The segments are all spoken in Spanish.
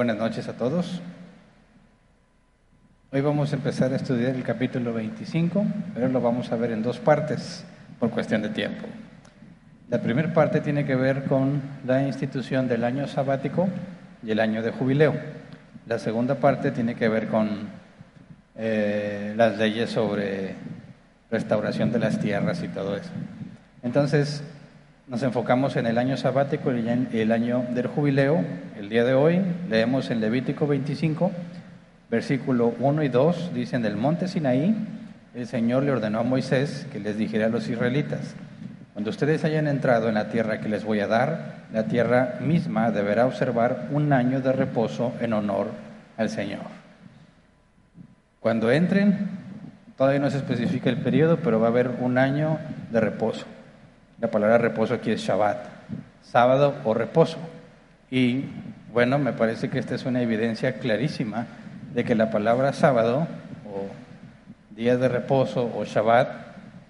Buenas noches a todos. Hoy vamos a empezar a estudiar el capítulo 25, pero lo vamos a ver en dos partes por cuestión de tiempo. La primera parte tiene que ver con la institución del año sabático y el año de jubileo. La segunda parte tiene que ver con eh, las leyes sobre restauración de las tierras y todo eso. Entonces, nos enfocamos en el año sabático y el año del jubileo. El día de hoy leemos en Levítico 25, versículo 1 y 2, dicen del monte Sinaí, el Señor le ordenó a Moisés que les dijera a los israelitas, cuando ustedes hayan entrado en la tierra que les voy a dar, la tierra misma deberá observar un año de reposo en honor al Señor. Cuando entren, todavía no se especifica el periodo, pero va a haber un año de reposo. La palabra reposo aquí es Shabbat, sábado o reposo. Y bueno, me parece que esta es una evidencia clarísima de que la palabra sábado o día de reposo o Shabbat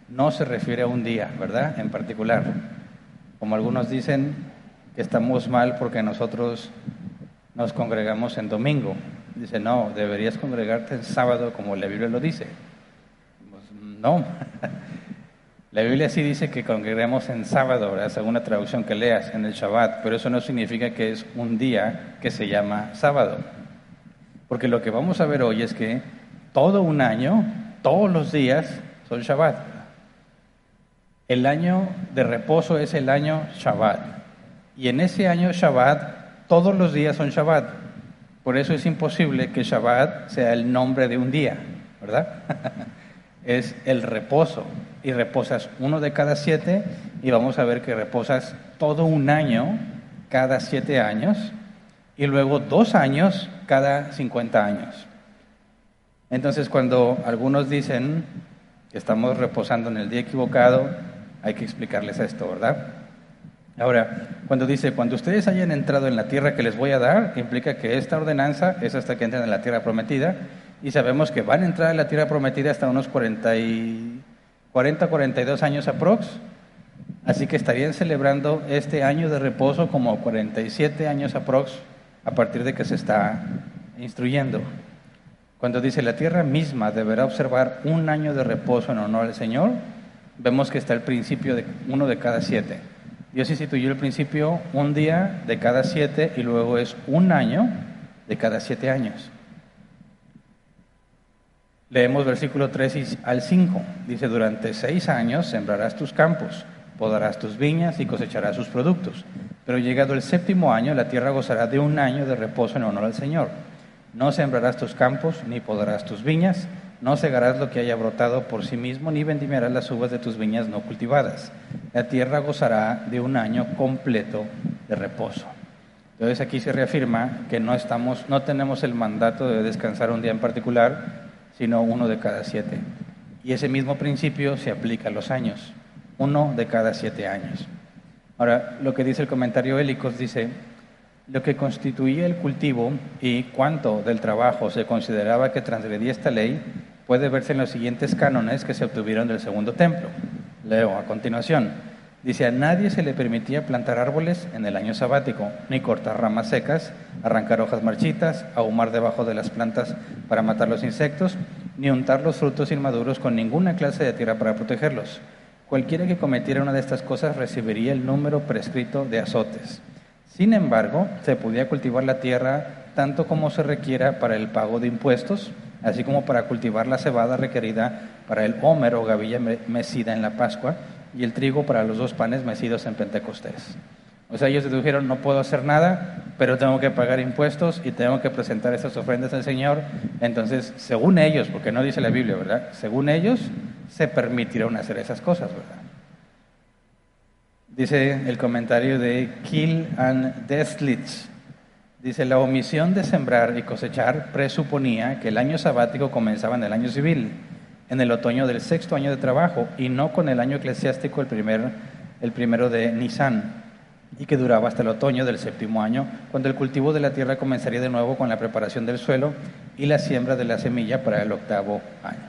no se refiere a un día, ¿verdad? En particular. Como algunos dicen que estamos mal porque nosotros nos congregamos en domingo. Dice, no, deberías congregarte en sábado como la Biblia lo dice. Pues, no, La Biblia sí dice que congreguemos en sábado, ¿verdad? según la traducción que leas, en el Shabbat, pero eso no significa que es un día que se llama sábado. Porque lo que vamos a ver hoy es que todo un año, todos los días son Shabbat. El año de reposo es el año Shabbat. Y en ese año Shabbat, todos los días son Shabbat. Por eso es imposible que Shabbat sea el nombre de un día, ¿verdad? es el reposo y reposas uno de cada siete y vamos a ver que reposas todo un año cada siete años y luego dos años cada cincuenta años. Entonces cuando algunos dicen que estamos reposando en el día equivocado, hay que explicarles esto, ¿verdad? Ahora, cuando dice, cuando ustedes hayan entrado en la tierra que les voy a dar, implica que esta ordenanza es hasta que entren en la tierra prometida y sabemos que van a entrar en la tierra prometida hasta unos 40, y, 40 42 años aprox. Así que estarían celebrando este año de reposo como 47 años aprox a partir de que se está instruyendo. Cuando dice la tierra misma deberá observar un año de reposo en honor al Señor, vemos que está el principio de uno de cada siete. Dios instituyó el principio un día de cada siete y luego es un año de cada siete años. Leemos versículo 3 al 5. Dice, durante seis años sembrarás tus campos, podarás tus viñas y cosecharás sus productos. Pero llegado el séptimo año, la tierra gozará de un año de reposo en honor al Señor. No sembrarás tus campos, ni podarás tus viñas, no cegarás lo que haya brotado por sí mismo, ni vendimiarás las uvas de tus viñas no cultivadas. La tierra gozará de un año completo de reposo. Entonces aquí se reafirma que no estamos, no tenemos el mandato de descansar un día en particular, sino uno de cada siete. Y ese mismo principio se aplica a los años, uno de cada siete años. Ahora, lo que dice el comentario Hélicos dice, lo que constituía el cultivo y cuánto del trabajo se consideraba que transgredía esta ley puede verse en los siguientes cánones que se obtuvieron del segundo templo. Leo a continuación. Dice, a nadie se le permitía plantar árboles en el año sabático, ni cortar ramas secas, arrancar hojas marchitas, ahumar debajo de las plantas para matar los insectos, ni untar los frutos inmaduros con ninguna clase de tierra para protegerlos. Cualquiera que cometiera una de estas cosas recibiría el número prescrito de azotes. Sin embargo, se podía cultivar la tierra tanto como se requiera para el pago de impuestos, así como para cultivar la cebada requerida para el homer o gavilla mecida en la Pascua, y el trigo para los dos panes mecidos en Pentecostés. O sea, ellos dijeron, no puedo hacer nada, pero tengo que pagar impuestos y tengo que presentar esas ofrendas al Señor. Entonces, según ellos, porque no dice la Biblia, ¿verdad? Según ellos, se permitieron hacer esas cosas, ¿verdad? Dice el comentario de Kill and Deslitz. Dice, la omisión de sembrar y cosechar presuponía que el año sabático comenzaba en el año civil en el otoño del sexto año de trabajo y no con el año eclesiástico el, primer, el primero de Nisan y que duraba hasta el otoño del séptimo año, cuando el cultivo de la tierra comenzaría de nuevo con la preparación del suelo y la siembra de la semilla para el octavo año.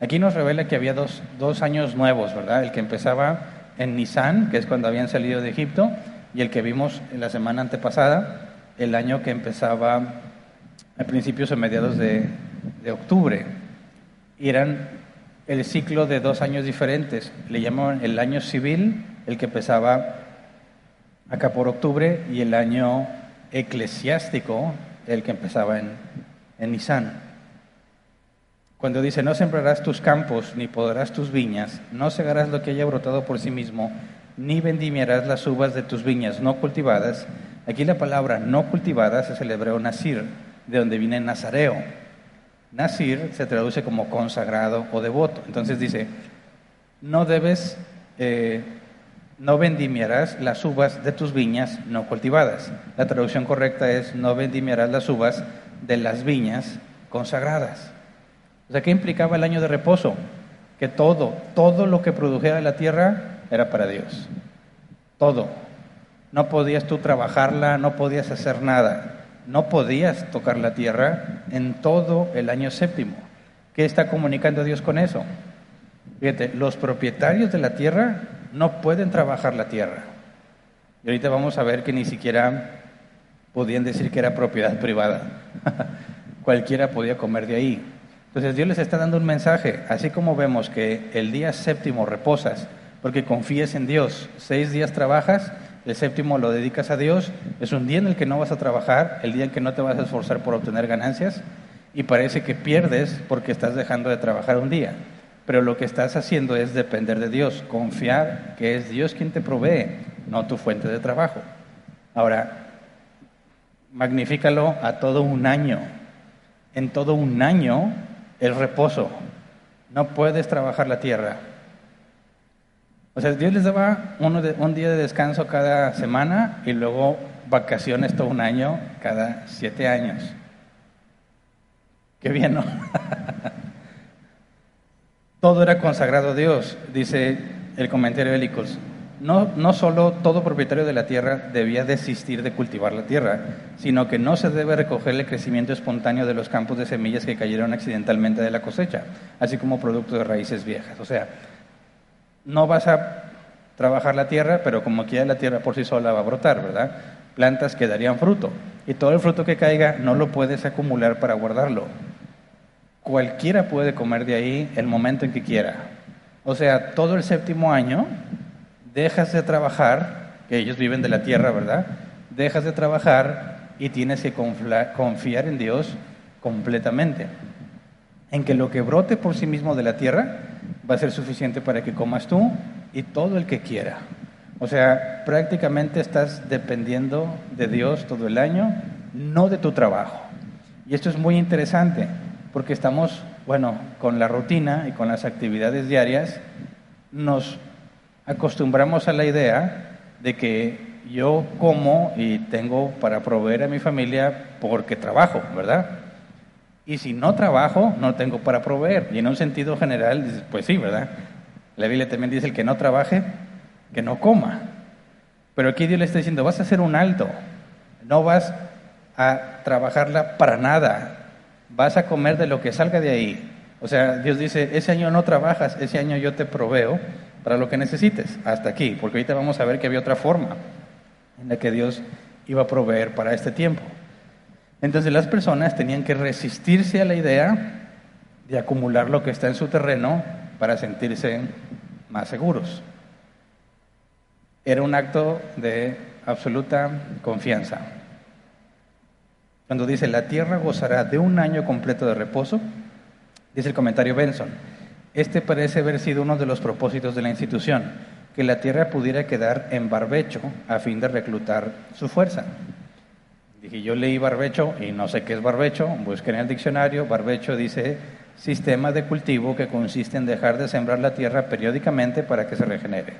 Aquí nos revela que había dos, dos años nuevos, ¿verdad? El que empezaba en Nisan, que es cuando habían salido de Egipto, y el que vimos en la semana antepasada, el año que empezaba a principios o mediados de, de octubre. Y eran el ciclo de dos años diferentes. Le llamaban el año civil, el que empezaba acá por octubre, y el año eclesiástico, el que empezaba en, en Nisan. Cuando dice, no sembrarás tus campos, ni podarás tus viñas, no segarás lo que haya brotado por sí mismo, ni vendimiarás las uvas de tus viñas no cultivadas. Aquí la palabra no cultivadas es el hebreo nasir, de donde viene nazareo. Nasir se traduce como consagrado o devoto. Entonces dice, no debes, eh, no vendimiarás las uvas de tus viñas no cultivadas. La traducción correcta es, no vendimiarás las uvas de las viñas consagradas. O sea, ¿qué implicaba el año de reposo? Que todo, todo lo que produjera la tierra era para Dios. Todo. No podías tú trabajarla, no podías hacer nada. No podías tocar la tierra en todo el año séptimo. ¿Qué está comunicando Dios con eso? Fíjate, los propietarios de la tierra no pueden trabajar la tierra. Y ahorita vamos a ver que ni siquiera podían decir que era propiedad privada. Cualquiera podía comer de ahí. Entonces Dios les está dando un mensaje, así como vemos que el día séptimo reposas porque confíes en Dios. Seis días trabajas, el séptimo lo dedicas a Dios, es un día en el que no vas a trabajar, el día en que no te vas a esforzar por obtener ganancias y parece que pierdes porque estás dejando de trabajar un día. Pero lo que estás haciendo es depender de Dios, confiar que es Dios quien te provee, no tu fuente de trabajo. Ahora, magnifícalo a todo un año. En todo un año el reposo. No puedes trabajar la tierra. O sea, Dios les daba un día de descanso cada semana y luego vacaciones todo un año cada siete años. Qué bien, ¿no? todo era consagrado a Dios, dice el comentario de Licos. No, no solo todo propietario de la tierra debía desistir de cultivar la tierra, sino que no se debe recoger el crecimiento espontáneo de los campos de semillas que cayeron accidentalmente de la cosecha, así como producto de raíces viejas. O sea, no vas a trabajar la tierra, pero como quiera la tierra por sí sola va a brotar, ¿verdad? Plantas que darían fruto. Y todo el fruto que caiga no lo puedes acumular para guardarlo. Cualquiera puede comer de ahí el momento en que quiera. O sea, todo el séptimo año dejas de trabajar, que ellos viven de la tierra, ¿verdad? Dejas de trabajar y tienes que confiar en Dios completamente. En que lo que brote por sí mismo de la tierra va a ser suficiente para que comas tú y todo el que quiera. O sea, prácticamente estás dependiendo de Dios todo el año, no de tu trabajo. Y esto es muy interesante porque estamos, bueno, con la rutina y con las actividades diarias, nos acostumbramos a la idea de que yo como y tengo para proveer a mi familia porque trabajo, ¿verdad? Y si no trabajo, no tengo para proveer. Y en un sentido general, pues sí, ¿verdad? La Biblia también dice el que no trabaje, que no coma. Pero aquí Dios le está diciendo, vas a hacer un alto. No vas a trabajarla para nada. Vas a comer de lo que salga de ahí. O sea, Dios dice, ese año no trabajas, ese año yo te proveo para lo que necesites. Hasta aquí, porque ahorita vamos a ver que había otra forma en la que Dios iba a proveer para este tiempo. Entonces las personas tenían que resistirse a la idea de acumular lo que está en su terreno para sentirse más seguros. Era un acto de absoluta confianza. Cuando dice, la tierra gozará de un año completo de reposo, dice el comentario Benson, este parece haber sido uno de los propósitos de la institución, que la tierra pudiera quedar en barbecho a fin de reclutar su fuerza. Dije, yo leí barbecho y no sé qué es barbecho, busqué en el diccionario, barbecho dice sistema de cultivo que consiste en dejar de sembrar la tierra periódicamente para que se regenere.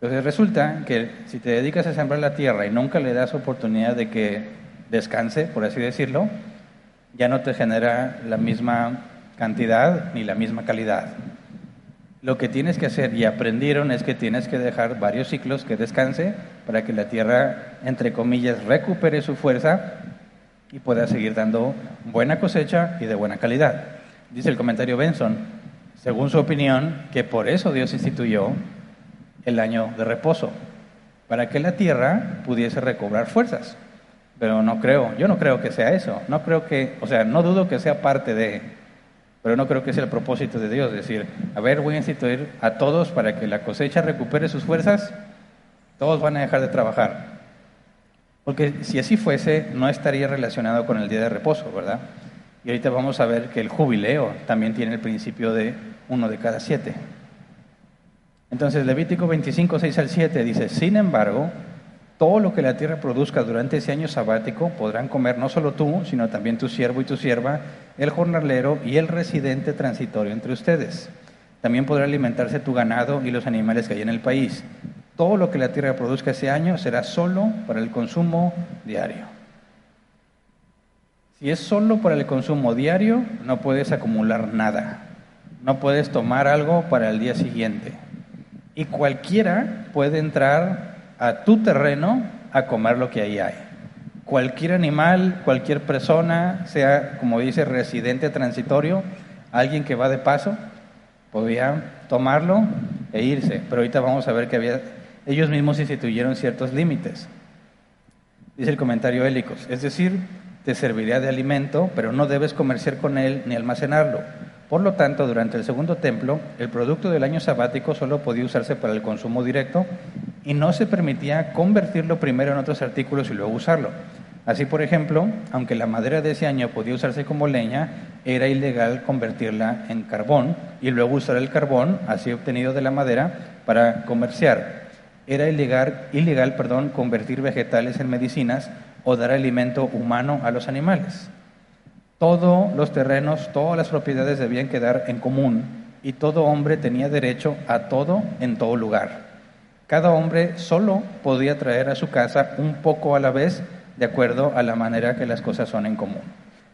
Entonces resulta que si te dedicas a sembrar la tierra y nunca le das oportunidad de que descanse, por así decirlo, ya no te genera la misma cantidad ni la misma calidad. Lo que tienes que hacer, y aprendieron, es que tienes que dejar varios ciclos que descanse para que la tierra, entre comillas, recupere su fuerza y pueda seguir dando buena cosecha y de buena calidad. Dice el comentario Benson, según su opinión, que por eso Dios instituyó el año de reposo, para que la tierra pudiese recobrar fuerzas. Pero no creo, yo no creo que sea eso. No creo que, o sea, no dudo que sea parte de, pero no creo que sea el propósito de Dios. Decir, a ver, voy a instituir a todos para que la cosecha recupere sus fuerzas, todos van a dejar de trabajar. Porque si así fuese, no estaría relacionado con el día de reposo, ¿verdad? Y ahorita vamos a ver que el jubileo también tiene el principio de uno de cada siete. Entonces, Levítico 25, 6 al 7 dice, sin embargo, todo lo que la tierra produzca durante ese año sabático podrán comer no solo tú, sino también tu siervo y tu sierva, el jornalero y el residente transitorio entre ustedes. También podrá alimentarse tu ganado y los animales que hay en el país. Todo lo que la tierra produzca ese año será solo para el consumo diario. Si es solo para el consumo diario, no puedes acumular nada. No puedes tomar algo para el día siguiente. Y cualquiera puede entrar a tu terreno a comer lo que ahí hay. Cualquier animal, cualquier persona, sea como dice residente transitorio, alguien que va de paso, podía tomarlo e irse. Pero ahorita vamos a ver que había, ellos mismos instituyeron ciertos límites. Dice el comentario Hélicos, es decir, te serviría de alimento, pero no debes comerciar con él ni almacenarlo. Por lo tanto, durante el segundo templo, el producto del año sabático solo podía usarse para el consumo directo y no se permitía convertirlo primero en otros artículos y luego usarlo. Así, por ejemplo, aunque la madera de ese año podía usarse como leña, era ilegal convertirla en carbón y luego usar el carbón, así obtenido de la madera, para comerciar. Era ilegal, ilegal perdón, convertir vegetales en medicinas o dar alimento humano a los animales. Todos los terrenos, todas las propiedades debían quedar en común y todo hombre tenía derecho a todo en todo lugar. Cada hombre solo podía traer a su casa un poco a la vez de acuerdo a la manera que las cosas son en común.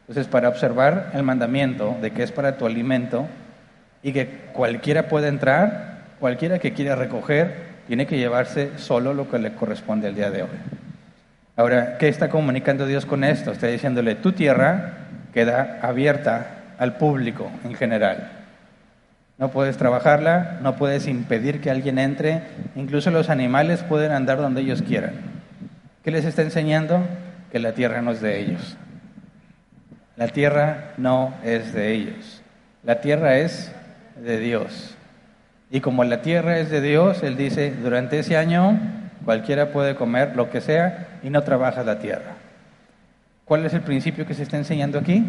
Entonces, para observar el mandamiento de que es para tu alimento y que cualquiera puede entrar, cualquiera que quiera recoger, tiene que llevarse solo lo que le corresponde al día de hoy. Ahora, ¿qué está comunicando Dios con esto? Está diciéndole, tu tierra queda abierta al público en general. No puedes trabajarla, no puedes impedir que alguien entre, incluso los animales pueden andar donde ellos quieran. ¿Qué les está enseñando? Que la tierra no es de ellos. La tierra no es de ellos. La tierra es de Dios. Y como la tierra es de Dios, Él dice, durante ese año cualquiera puede comer lo que sea y no trabaja la tierra. ¿Cuál es el principio que se está enseñando aquí?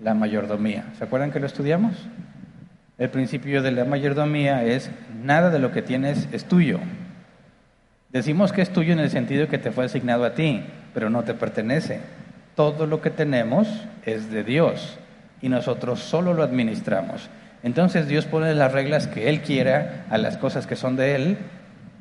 La mayordomía. ¿Se acuerdan que lo estudiamos? El principio de la mayordomía es nada de lo que tienes es tuyo. Decimos que es tuyo en el sentido que te fue asignado a ti, pero no te pertenece. Todo lo que tenemos es de Dios y nosotros solo lo administramos. Entonces Dios pone las reglas que Él quiera a las cosas que son de Él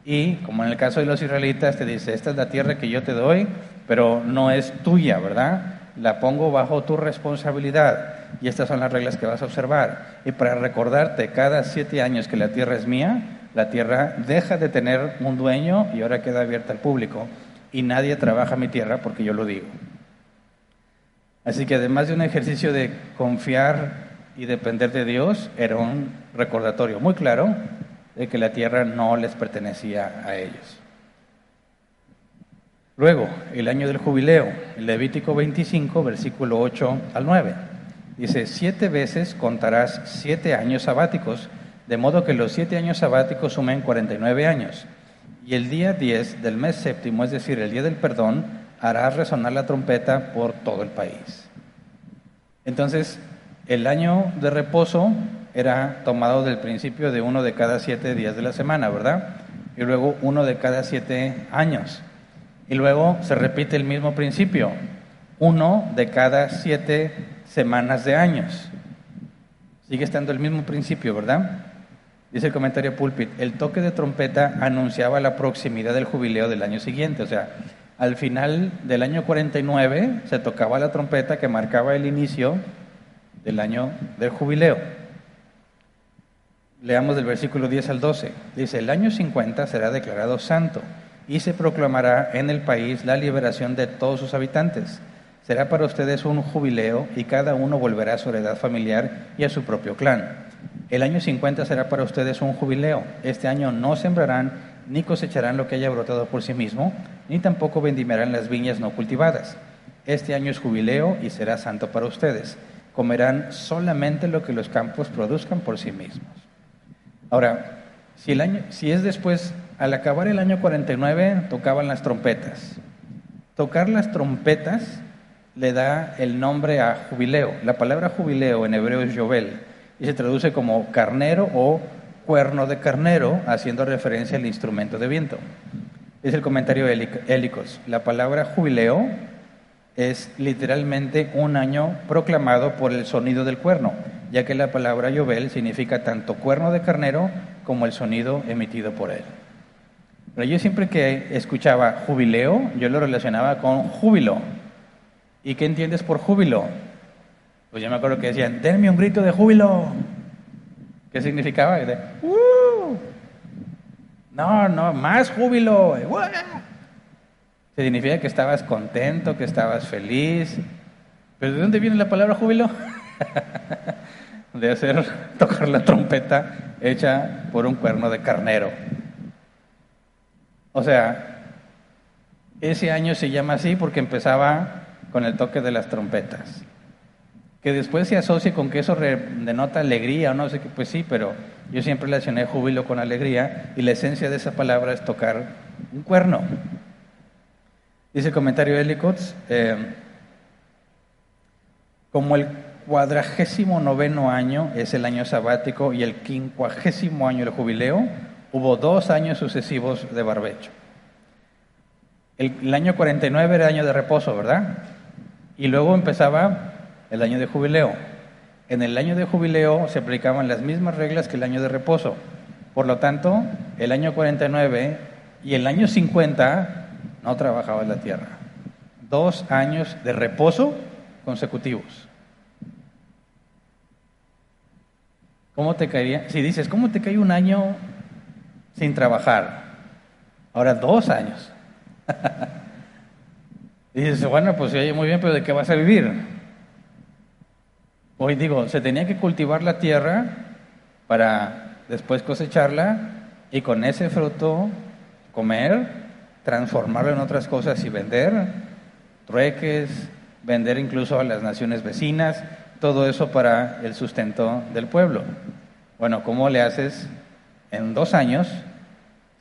y como en el caso de los israelitas te dice, esta es la tierra que yo te doy, pero no es tuya, ¿verdad? La pongo bajo tu responsabilidad y estas son las reglas que vas a observar. Y para recordarte cada siete años que la tierra es mía, la tierra deja de tener un dueño y ahora queda abierta al público. Y nadie trabaja mi tierra porque yo lo digo. Así que además de un ejercicio de confiar y depender de Dios, era un recordatorio muy claro de que la tierra no les pertenecía a ellos. Luego, el año del jubileo, Levítico 25, versículo 8 al 9. Dice, siete veces contarás siete años sabáticos, de modo que los siete años sabáticos sumen 49 años. Y el día 10 del mes séptimo, es decir, el día del perdón, harás resonar la trompeta por todo el país. Entonces, el año de reposo era tomado del principio de uno de cada siete días de la semana, ¿verdad? Y luego uno de cada siete años. Y luego se repite el mismo principio, uno de cada siete semanas de años. Sigue estando el mismo principio, ¿verdad? Dice el comentario Pulpit, el toque de trompeta anunciaba la proximidad del jubileo del año siguiente, o sea, al final del año 49 se tocaba la trompeta que marcaba el inicio del año del jubileo. Leamos del versículo 10 al 12. Dice, el año 50 será declarado santo y se proclamará en el país la liberación de todos sus habitantes Será para ustedes un jubileo y cada uno volverá a su heredad familiar y a su propio clan. El año 50 será para ustedes un jubileo. Este año no sembrarán ni cosecharán lo que haya brotado por sí mismo, ni tampoco vendimiarán las viñas no cultivadas. Este año es jubileo y será santo para ustedes. Comerán solamente lo que los campos produzcan por sí mismos. Ahora, si, el año, si es después, al acabar el año 49, tocaban las trompetas. Tocar las trompetas le da el nombre a jubileo. La palabra jubileo en hebreo es Yobel y se traduce como carnero o cuerno de carnero, haciendo referencia al instrumento de viento. Es el comentario Hélicos. La palabra jubileo es literalmente un año proclamado por el sonido del cuerno, ya que la palabra Yobel significa tanto cuerno de carnero como el sonido emitido por él. Pero yo siempre que escuchaba jubileo, yo lo relacionaba con júbilo. ¿Y qué entiendes por júbilo? Pues yo me acuerdo que decían, denme un grito de júbilo. ¿Qué significaba? Uh". No, no, más júbilo. Significa que estabas contento, que estabas feliz. ¿Pero de dónde viene la palabra júbilo? de hacer tocar la trompeta hecha por un cuerno de carnero. O sea, ese año se llama así porque empezaba con el toque de las trompetas. Que después se asocie con que eso denota alegría o no sé qué, pues sí, pero yo siempre relacioné júbilo con alegría y la esencia de esa palabra es tocar un cuerno. Dice el comentario de Elicots, eh, como el cuadragésimo noveno año es el año sabático y el quincuagésimo año el jubileo, hubo dos años sucesivos de barbecho. El, el año 49 era año de reposo, ¿verdad? Y luego empezaba el año de jubileo. En el año de jubileo se aplicaban las mismas reglas que el año de reposo. Por lo tanto, el año 49 y el año 50 no trabajaba la tierra. Dos años de reposo consecutivos. ¿Cómo te caería? Si dices, ¿cómo te cae un año sin trabajar? Ahora dos años. y dices, bueno, pues oye, muy bien, pero ¿de qué vas a vivir? Hoy digo, se tenía que cultivar la tierra para después cosecharla y con ese fruto comer, transformarlo en otras cosas y vender, trueques, vender incluso a las naciones vecinas todo eso para el sustento del pueblo. Bueno, ¿cómo le haces en dos años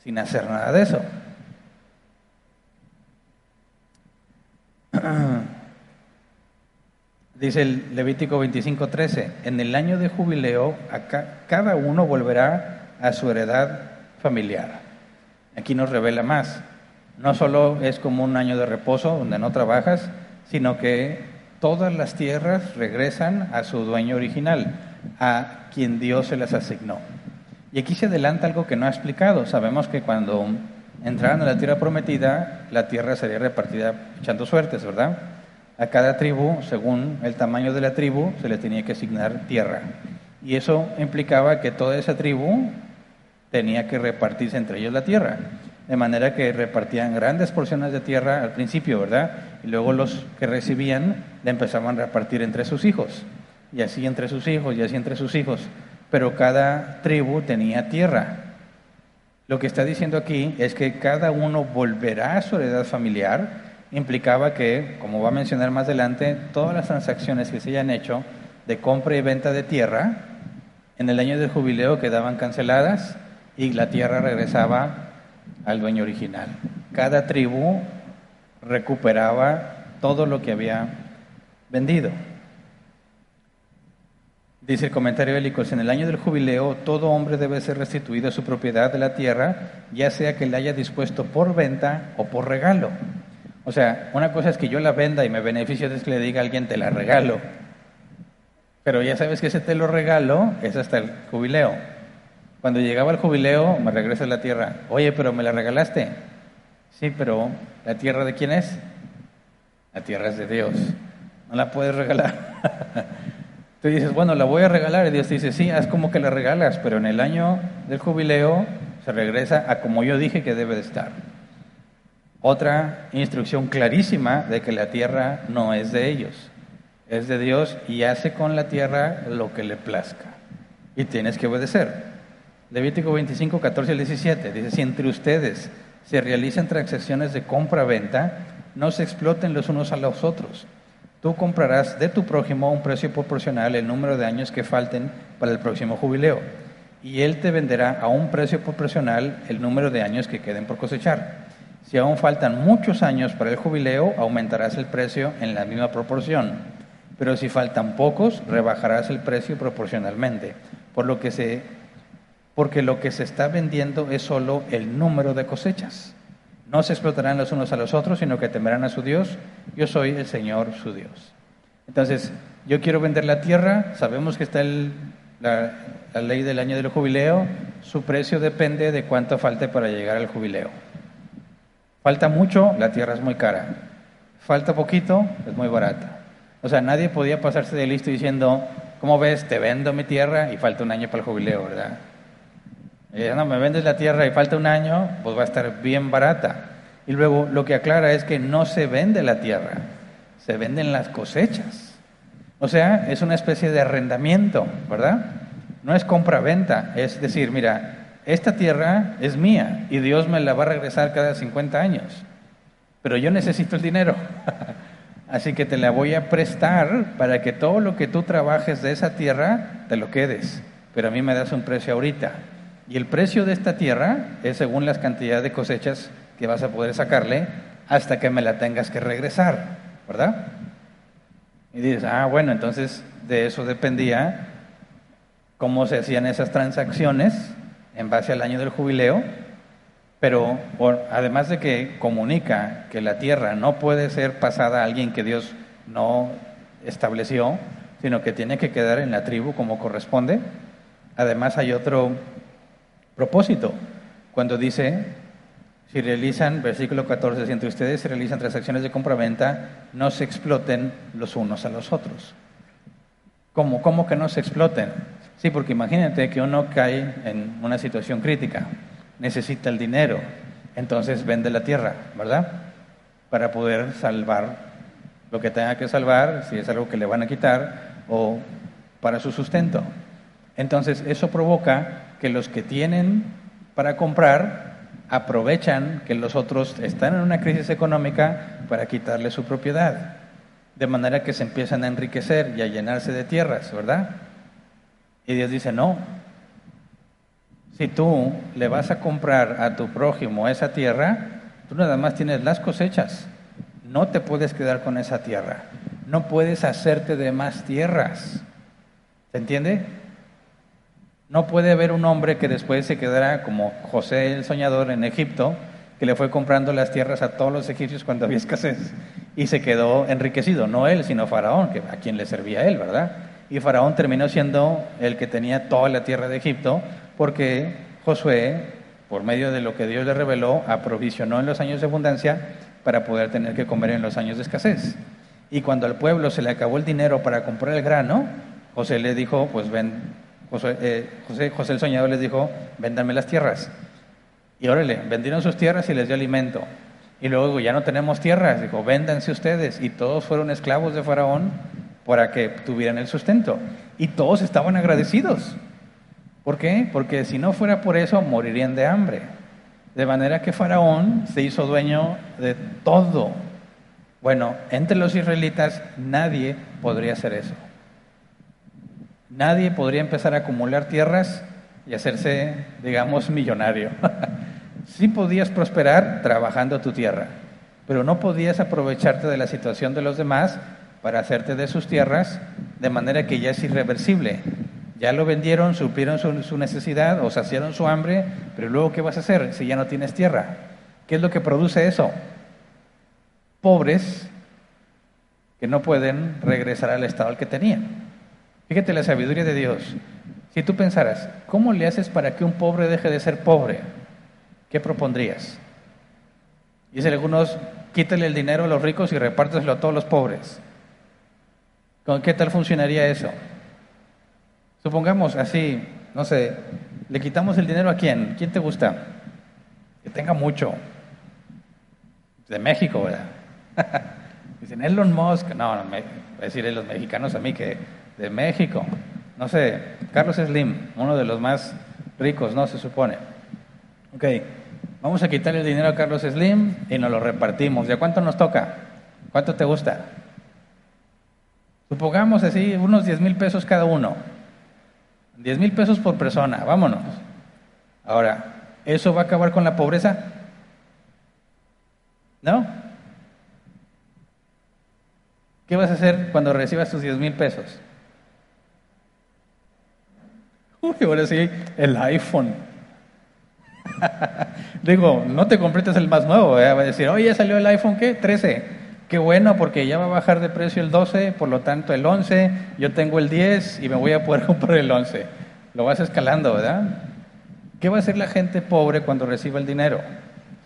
sin hacer nada de eso? Dice el Levítico 25:13, en el año de jubileo cada uno volverá a su heredad familiar. Aquí nos revela más. No solo es como un año de reposo donde no trabajas, sino que todas las tierras regresan a su dueño original, a quien Dios se las asignó. Y aquí se adelanta algo que no ha explicado. Sabemos que cuando entraran a la tierra prometida, la tierra sería repartida echando suertes, ¿verdad? A cada tribu, según el tamaño de la tribu, se le tenía que asignar tierra. Y eso implicaba que toda esa tribu tenía que repartirse entre ellos la tierra de manera que repartían grandes porciones de tierra al principio, ¿verdad? Y luego los que recibían le empezaban a repartir entre sus hijos, y así entre sus hijos, y así entre sus hijos. Pero cada tribu tenía tierra. Lo que está diciendo aquí es que cada uno volverá a su heredad familiar, implicaba que, como va a mencionar más adelante, todas las transacciones que se hayan hecho de compra y venta de tierra, en el año del jubileo quedaban canceladas y la tierra regresaba al dueño original. Cada tribu recuperaba todo lo que había vendido. Dice el comentario Hélicos, en el año del jubileo todo hombre debe ser restituido a su propiedad de la tierra, ya sea que la haya dispuesto por venta o por regalo. O sea, una cosa es que yo la venda y me beneficio de que le diga a alguien te la regalo. Pero ya sabes que ese te lo regalo es hasta el jubileo. Cuando llegaba el jubileo, me regresa a la tierra. Oye, pero me la regalaste. Sí, pero ¿la tierra de quién es? La tierra es de Dios. No la puedes regalar. Tú dices, bueno, la voy a regalar. Y Dios te dice, sí, haz como que la regalas, pero en el año del jubileo se regresa a como yo dije que debe de estar. Otra instrucción clarísima de que la tierra no es de ellos, es de Dios y hace con la tierra lo que le plazca. Y tienes que obedecer. Levítico 25, 14 al 17. Dice, si entre ustedes se realicen transacciones de compra-venta, no se exploten los unos a los otros. Tú comprarás de tu prójimo a un precio proporcional el número de años que falten para el próximo jubileo, y él te venderá a un precio proporcional el número de años que queden por cosechar. Si aún faltan muchos años para el jubileo, aumentarás el precio en la misma proporción, pero si faltan pocos, rebajarás el precio proporcionalmente, por lo que se, porque lo que se está vendiendo es solo el número de cosechas. No se explotarán los unos a los otros, sino que temerán a su Dios. Yo soy el Señor su Dios. Entonces, yo quiero vender la tierra, sabemos que está la, la ley del año del jubileo, su precio depende de cuánto falte para llegar al jubileo. Falta mucho, la tierra es muy cara. Falta poquito, es muy barata. O sea, nadie podía pasarse de listo diciendo, ¿cómo ves? Te vendo mi tierra y falta un año para el jubileo, ¿verdad? Y no, me vendes la tierra y falta un año, pues va a estar bien barata. Y luego lo que aclara es que no se vende la tierra, se venden las cosechas. O sea, es una especie de arrendamiento, ¿verdad? No es compra-venta, es decir, mira, esta tierra es mía y Dios me la va a regresar cada 50 años, pero yo necesito el dinero. Así que te la voy a prestar para que todo lo que tú trabajes de esa tierra te lo quedes, pero a mí me das un precio ahorita. Y el precio de esta tierra es según las cantidades de cosechas que vas a poder sacarle hasta que me la tengas que regresar, ¿verdad? Y dices, ah, bueno, entonces de eso dependía cómo se hacían esas transacciones en base al año del jubileo, pero además de que comunica que la tierra no puede ser pasada a alguien que Dios no estableció, sino que tiene que quedar en la tribu como corresponde, además hay otro propósito, cuando dice, si realizan, versículo 14, si entre ustedes se realizan transacciones de compra-venta, no se exploten los unos a los otros. ¿Cómo? ¿Cómo que no se exploten? Sí, porque imagínate que uno cae en una situación crítica, necesita el dinero, entonces vende la tierra, ¿verdad? Para poder salvar lo que tenga que salvar, si es algo que le van a quitar, o para su sustento. Entonces, eso provoca que los que tienen para comprar aprovechan que los otros están en una crisis económica para quitarle su propiedad, de manera que se empiezan a enriquecer y a llenarse de tierras, ¿verdad? Y Dios dice, no, si tú le vas a comprar a tu prójimo esa tierra, tú nada más tienes las cosechas, no te puedes quedar con esa tierra, no puedes hacerte de más tierras. ¿Se entiende? No puede haber un hombre que después se quedara como José el soñador en Egipto, que le fue comprando las tierras a todos los egipcios cuando había escasez y se quedó enriquecido, no él, sino Faraón, a quien le servía él, ¿verdad? y Faraón terminó siendo el que tenía toda la tierra de Egipto, porque Josué, por medio de lo que Dios le reveló, aprovisionó en los años de abundancia para poder tener que comer en los años de escasez. Y cuando al pueblo se le acabó el dinero para comprar el grano, José le dijo, pues ven, José, eh, José, José el soñador les dijo, véndanme las tierras. Y órale, vendieron sus tierras y les dio alimento. Y luego ya no tenemos tierras, dijo, véndanse ustedes. Y todos fueron esclavos de Faraón para que tuvieran el sustento. Y todos estaban agradecidos. ¿Por qué? Porque si no fuera por eso, morirían de hambre. De manera que Faraón se hizo dueño de todo. Bueno, entre los israelitas nadie podría hacer eso. Nadie podría empezar a acumular tierras y hacerse, digamos, millonario. sí podías prosperar trabajando tu tierra, pero no podías aprovecharte de la situación de los demás para hacerte de sus tierras, de manera que ya es irreversible. Ya lo vendieron, supieron su, necesidad o saciaron su hambre, pero luego ¿qué vas a hacer si ya no tienes tierra? ¿Qué es lo que produce eso? Pobres que no pueden regresar al estado al que tenían. Fíjate la sabiduría de Dios. Si tú pensaras, ¿cómo le haces para que un pobre deje de ser pobre? ¿Qué propondrías? Dicen algunos, quítale el dinero a los ricos y repárteselo a todos los pobres. ¿Con qué tal funcionaría eso? Supongamos así, no sé, le quitamos el dinero a quién? ¿Quién te gusta? Que tenga mucho. De México, ¿verdad? Dicen Elon Musk, no, no, me, a los mexicanos a mí que de México. No sé, Carlos Slim, uno de los más ricos, ¿no? Se supone. Ok, Vamos a quitarle el dinero a Carlos Slim y nos lo repartimos. ¿Y a cuánto nos toca? ¿Cuánto te gusta? Supongamos así, unos 10 mil pesos cada uno. 10 mil pesos por persona, vámonos. Ahora, ¿eso va a acabar con la pobreza? ¿No? ¿Qué vas a hacer cuando recibas tus 10 mil pesos? Uy, ahora sí, el iPhone. Digo, no te completes el más nuevo, ¿eh? va a decir, oye, salió el iPhone, ¿qué? 13. Qué bueno, porque ya va a bajar de precio el 12, por lo tanto el 11, yo tengo el 10 y me voy a poder comprar el 11. Lo vas escalando, ¿verdad? ¿Qué va a hacer la gente pobre cuando reciba el dinero?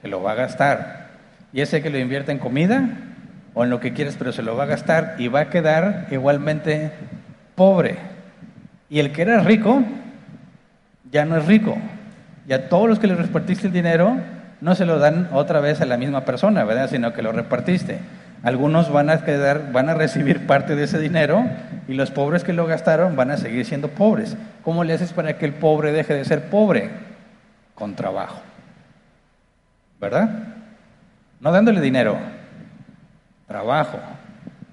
Se lo va a gastar. Y ese que lo invierte en comida o en lo que quieres, pero se lo va a gastar y va a quedar igualmente pobre. Y el que era rico, ya no es rico. Y a todos los que le repartiste el dinero, no se lo dan otra vez a la misma persona, ¿verdad? Sino que lo repartiste. Algunos van a quedar, van a recibir parte de ese dinero y los pobres que lo gastaron van a seguir siendo pobres. ¿Cómo le haces para que el pobre deje de ser pobre? Con trabajo. ¿Verdad? No dándole dinero, trabajo.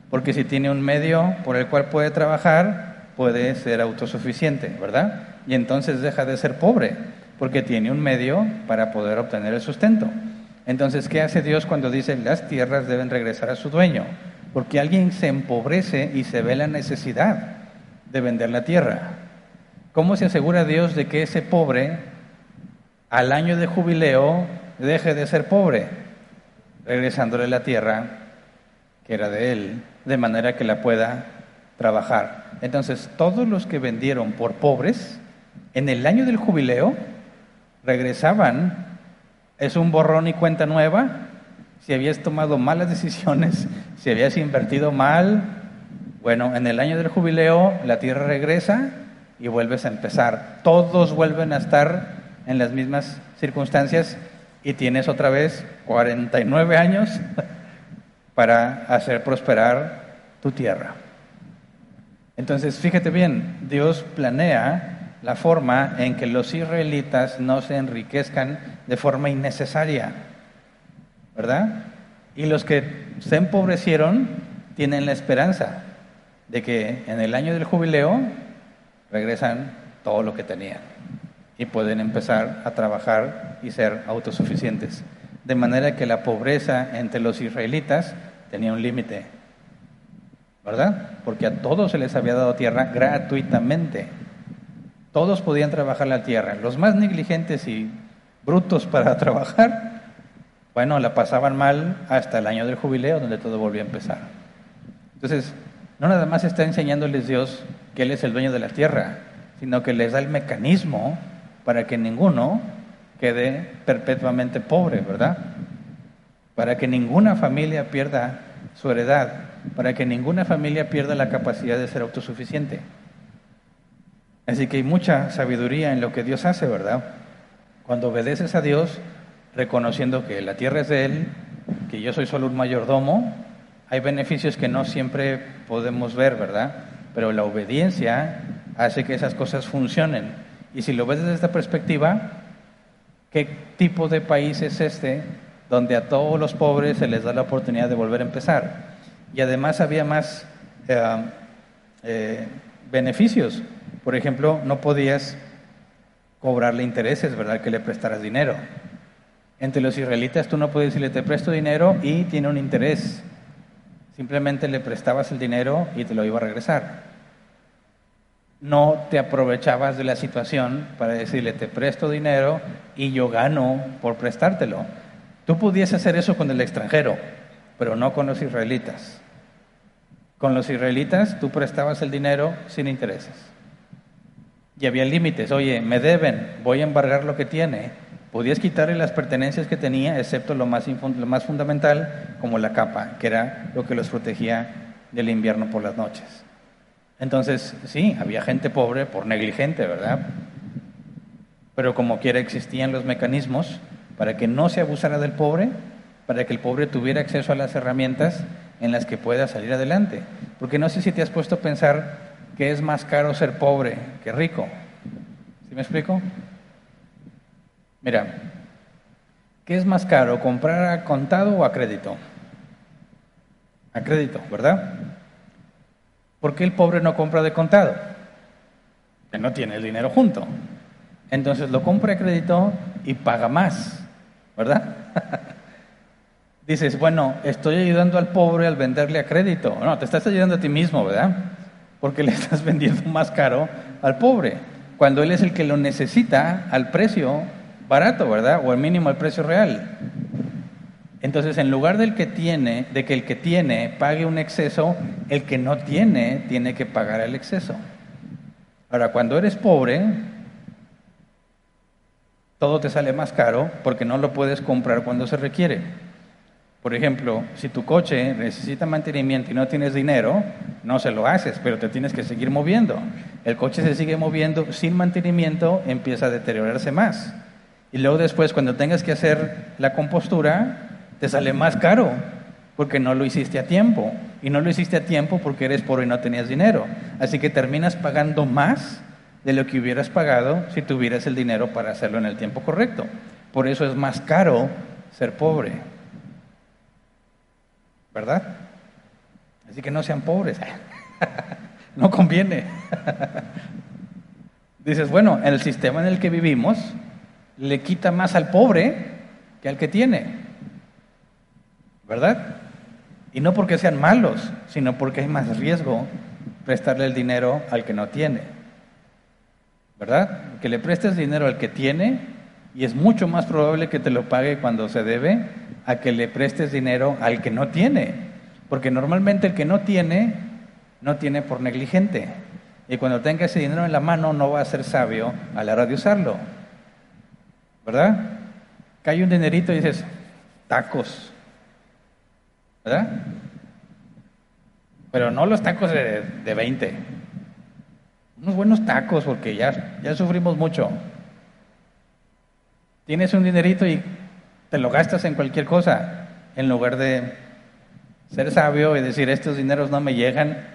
Porque si tiene un medio por el cual puede trabajar, puede ser autosuficiente, ¿verdad? Y entonces deja de ser pobre, porque tiene un medio para poder obtener el sustento. Entonces, ¿qué hace Dios cuando dice las tierras deben regresar a su dueño? Porque alguien se empobrece y se ve la necesidad de vender la tierra. ¿Cómo se asegura Dios de que ese pobre al año de jubileo deje de ser pobre? Regresándole la tierra que era de él, de manera que la pueda trabajar. Entonces, todos los que vendieron por pobres, en el año del jubileo, regresaban es un borrón y cuenta nueva. Si habías tomado malas decisiones, si habías invertido mal, bueno, en el año del jubileo la tierra regresa y vuelves a empezar. Todos vuelven a estar en las mismas circunstancias y tienes otra vez 49 años para hacer prosperar tu tierra. Entonces, fíjate bien, Dios planea la forma en que los israelitas no se enriquezcan de forma innecesaria, ¿verdad? Y los que se empobrecieron tienen la esperanza de que en el año del jubileo regresan todo lo que tenían y pueden empezar a trabajar y ser autosuficientes. De manera que la pobreza entre los israelitas tenía un límite, ¿verdad? Porque a todos se les había dado tierra gratuitamente. Todos podían trabajar la tierra. Los más negligentes y brutos para trabajar, bueno, la pasaban mal hasta el año del jubileo, donde todo volvió a empezar. Entonces, no nada más está enseñándoles Dios que Él es el dueño de la tierra, sino que les da el mecanismo para que ninguno quede perpetuamente pobre, ¿verdad? Para que ninguna familia pierda su heredad, para que ninguna familia pierda la capacidad de ser autosuficiente. Así que hay mucha sabiduría en lo que Dios hace, ¿verdad? Cuando obedeces a Dios, reconociendo que la tierra es de Él, que yo soy solo un mayordomo, hay beneficios que no siempre podemos ver, ¿verdad? Pero la obediencia hace que esas cosas funcionen. Y si lo ves desde esta perspectiva, ¿qué tipo de país es este donde a todos los pobres se les da la oportunidad de volver a empezar? Y además había más eh, eh, beneficios. Por ejemplo, no podías cobrarle intereses, ¿verdad? Que le prestaras dinero. Entre los israelitas tú no puedes decirle, te presto dinero y tiene un interés. Simplemente le prestabas el dinero y te lo iba a regresar. No te aprovechabas de la situación para decirle, te presto dinero y yo gano por prestártelo. Tú pudiese hacer eso con el extranjero, pero no con los israelitas. Con los israelitas tú prestabas el dinero sin intereses. Y había límites. Oye, me deben, voy a embargar lo que tiene. Podías quitarle las pertenencias que tenía, excepto lo más, lo más fundamental, como la capa, que era lo que los protegía del invierno por las noches. Entonces, sí, había gente pobre por negligente, ¿verdad? Pero como quiera existían los mecanismos para que no se abusara del pobre, para que el pobre tuviera acceso a las herramientas en las que pueda salir adelante. Porque no sé si te has puesto a pensar que es más caro ser pobre que rico. ¿Sí me explico? Mira, ¿Qué es más caro, comprar a contado o a crédito? A crédito, ¿verdad? ¿Por qué el pobre no compra de contado? Que no tiene el dinero junto. Entonces lo compra a crédito y paga más, ¿verdad? Dices, bueno, estoy ayudando al pobre al venderle a crédito. No, te estás ayudando a ti mismo, ¿verdad? Porque le estás vendiendo más caro al pobre, cuando él es el que lo necesita al precio barato, ¿verdad? O al mínimo al precio real. Entonces, en lugar del que tiene, de que el que tiene pague un exceso, el que no tiene tiene que pagar el exceso. Ahora, cuando eres pobre, todo te sale más caro porque no lo puedes comprar cuando se requiere. Por ejemplo, si tu coche necesita mantenimiento y no tienes dinero, no se lo haces, pero te tienes que seguir moviendo. El coche se sigue moviendo sin mantenimiento, empieza a deteriorarse más. Y luego después, cuando tengas que hacer la compostura, te sale más caro porque no lo hiciste a tiempo. Y no lo hiciste a tiempo porque eres pobre y no tenías dinero. Así que terminas pagando más de lo que hubieras pagado si tuvieras el dinero para hacerlo en el tiempo correcto. Por eso es más caro ser pobre. ¿Verdad? Así que no sean pobres, no conviene. Dices, bueno, en el sistema en el que vivimos le quita más al pobre que al que tiene, ¿verdad? Y no porque sean malos, sino porque hay más riesgo prestarle el dinero al que no tiene, ¿verdad? Que le prestes dinero al que tiene y es mucho más probable que te lo pague cuando se debe a que le prestes dinero al que no tiene. Porque normalmente el que no tiene, no tiene por negligente. Y cuando tenga ese dinero en la mano no va a ser sabio a la hora de usarlo. ¿Verdad? Cae un dinerito y dices, tacos. ¿Verdad? Pero no los tacos de, de 20. Unos buenos tacos porque ya, ya sufrimos mucho. Tienes un dinerito y te lo gastas en cualquier cosa, en lugar de ser sabio y decir, estos dineros no me llegan,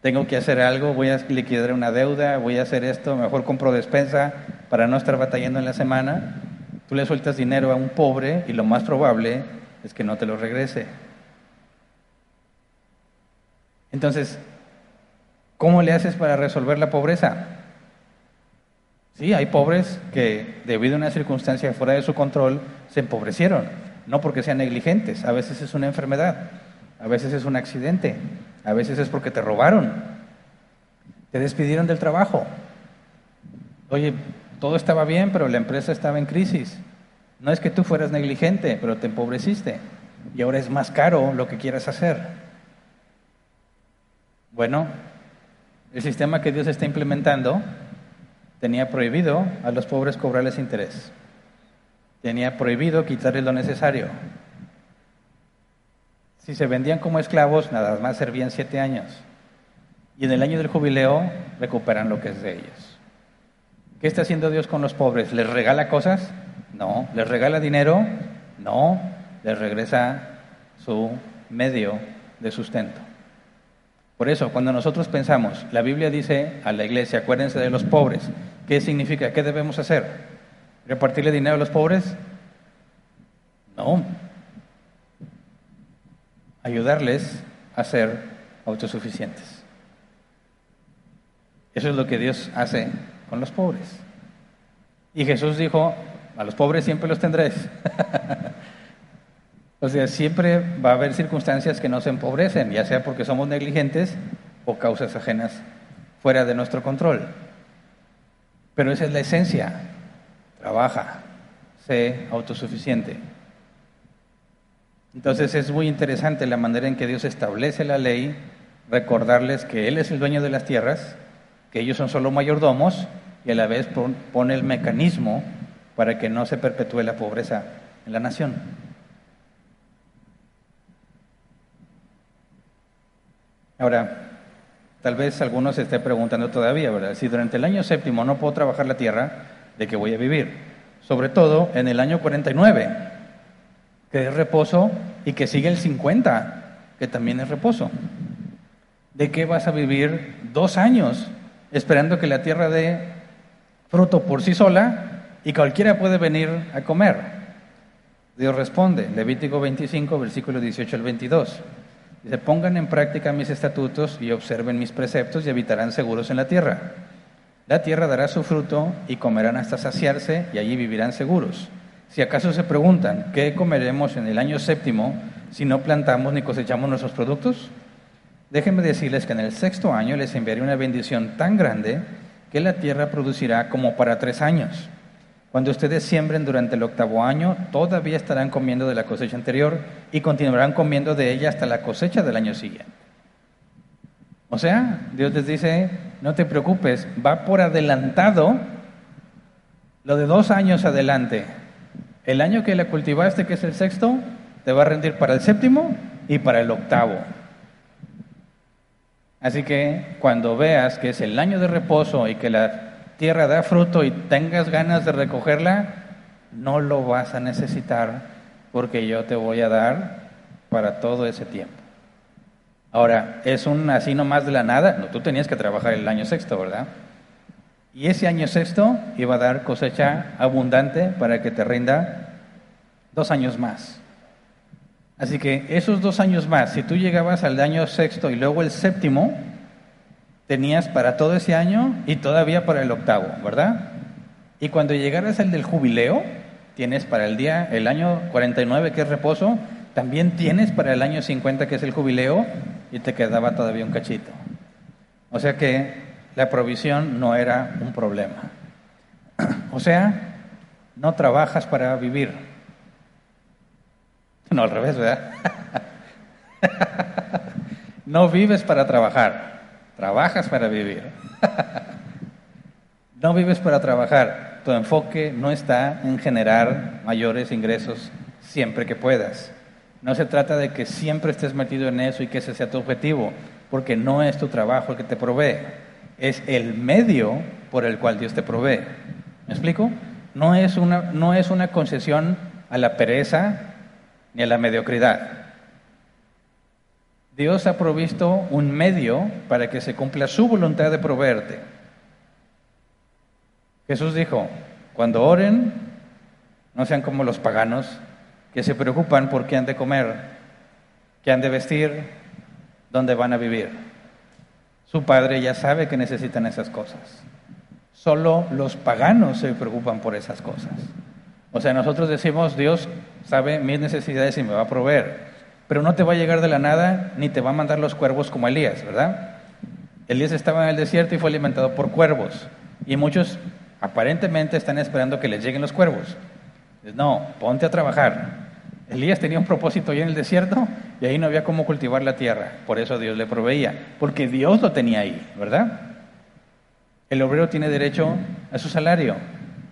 tengo que hacer algo, voy a liquidar una deuda, voy a hacer esto, mejor compro despensa para no estar batallando en la semana. Tú le sueltas dinero a un pobre y lo más probable es que no te lo regrese. Entonces, ¿cómo le haces para resolver la pobreza? Sí, hay pobres que debido a una circunstancia fuera de su control se empobrecieron, no porque sean negligentes, a veces es una enfermedad, a veces es un accidente, a veces es porque te robaron, te despidieron del trabajo. Oye, todo estaba bien, pero la empresa estaba en crisis. No es que tú fueras negligente, pero te empobreciste y ahora es más caro lo que quieras hacer. Bueno, el sistema que Dios está implementando tenía prohibido a los pobres cobrarles interés. Tenía prohibido quitarles lo necesario. Si se vendían como esclavos, nada más servían siete años. Y en el año del jubileo recuperan lo que es de ellos. ¿Qué está haciendo Dios con los pobres? ¿Les regala cosas? No. ¿Les regala dinero? No. Les regresa su medio de sustento. Por eso, cuando nosotros pensamos, la Biblia dice a la iglesia, acuérdense de los pobres, ¿qué significa? ¿Qué debemos hacer? ¿Repartirle dinero a los pobres? No. Ayudarles a ser autosuficientes. Eso es lo que Dios hace con los pobres. Y Jesús dijo, a los pobres siempre los tendréis. O sea, siempre va a haber circunstancias que nos empobrecen, ya sea porque somos negligentes o causas ajenas fuera de nuestro control. Pero esa es la esencia. Trabaja, sé autosuficiente. Entonces es muy interesante la manera en que Dios establece la ley, recordarles que Él es el dueño de las tierras, que ellos son solo mayordomos y a la vez pone el mecanismo para que no se perpetúe la pobreza en la nación. Ahora, tal vez algunos se esté preguntando todavía, ¿verdad? Si durante el año séptimo no puedo trabajar la tierra, ¿de qué voy a vivir? Sobre todo en el año 49, que es reposo, y que sigue el 50, que también es reposo. ¿De qué vas a vivir dos años esperando que la tierra dé fruto por sí sola y cualquiera puede venir a comer? Dios responde, Levítico 25, versículo 18 al 22. Dice, pongan en práctica mis estatutos y observen mis preceptos y habitarán seguros en la tierra. La tierra dará su fruto y comerán hasta saciarse y allí vivirán seguros. Si acaso se preguntan, ¿qué comeremos en el año séptimo si no plantamos ni cosechamos nuestros productos? Déjenme decirles que en el sexto año les enviaré una bendición tan grande que la tierra producirá como para tres años. Cuando ustedes siembren durante el octavo año, todavía estarán comiendo de la cosecha anterior y continuarán comiendo de ella hasta la cosecha del año siguiente. O sea, Dios les dice, no te preocupes, va por adelantado lo de dos años adelante. El año que la cultivaste, que es el sexto, te va a rendir para el séptimo y para el octavo. Así que cuando veas que es el año de reposo y que la tierra da fruto y tengas ganas de recogerla, no lo vas a necesitar porque yo te voy a dar para todo ese tiempo. Ahora, es un así nomás de la nada. No, tú tenías que trabajar el año sexto, ¿verdad? Y ese año sexto iba a dar cosecha abundante para que te rinda dos años más. Así que esos dos años más, si tú llegabas al año sexto y luego el séptimo, tenías para todo ese año y todavía para el octavo, ¿verdad? Y cuando llegaras al del jubileo, tienes para el día, el año 49 que es reposo, también tienes para el año 50 que es el jubileo y te quedaba todavía un cachito. O sea que la provisión no era un problema. O sea, no trabajas para vivir. No, al revés, ¿verdad? No vives para trabajar, trabajas para vivir. No vives para trabajar, tu enfoque no está en generar mayores ingresos siempre que puedas. No se trata de que siempre estés metido en eso y que ese sea tu objetivo, porque no es tu trabajo el que te provee, es el medio por el cual Dios te provee. ¿Me explico? No es una, no es una concesión a la pereza ni a la mediocridad. Dios ha provisto un medio para que se cumpla su voluntad de proveerte. Jesús dijo, cuando oren, no sean como los paganos que se preocupan por qué han de comer, qué han de vestir, dónde van a vivir. Su padre ya sabe que necesitan esas cosas. Solo los paganos se preocupan por esas cosas. O sea, nosotros decimos, Dios sabe mis necesidades y me va a proveer, pero no te va a llegar de la nada ni te va a mandar los cuervos como Elías, ¿verdad? Elías estaba en el desierto y fue alimentado por cuervos. Y muchos aparentemente están esperando que les lleguen los cuervos. No, ponte a trabajar. Elías tenía un propósito ahí en el desierto y ahí no había cómo cultivar la tierra. Por eso Dios le proveía, porque Dios lo tenía ahí, ¿verdad? El obrero tiene derecho a su salario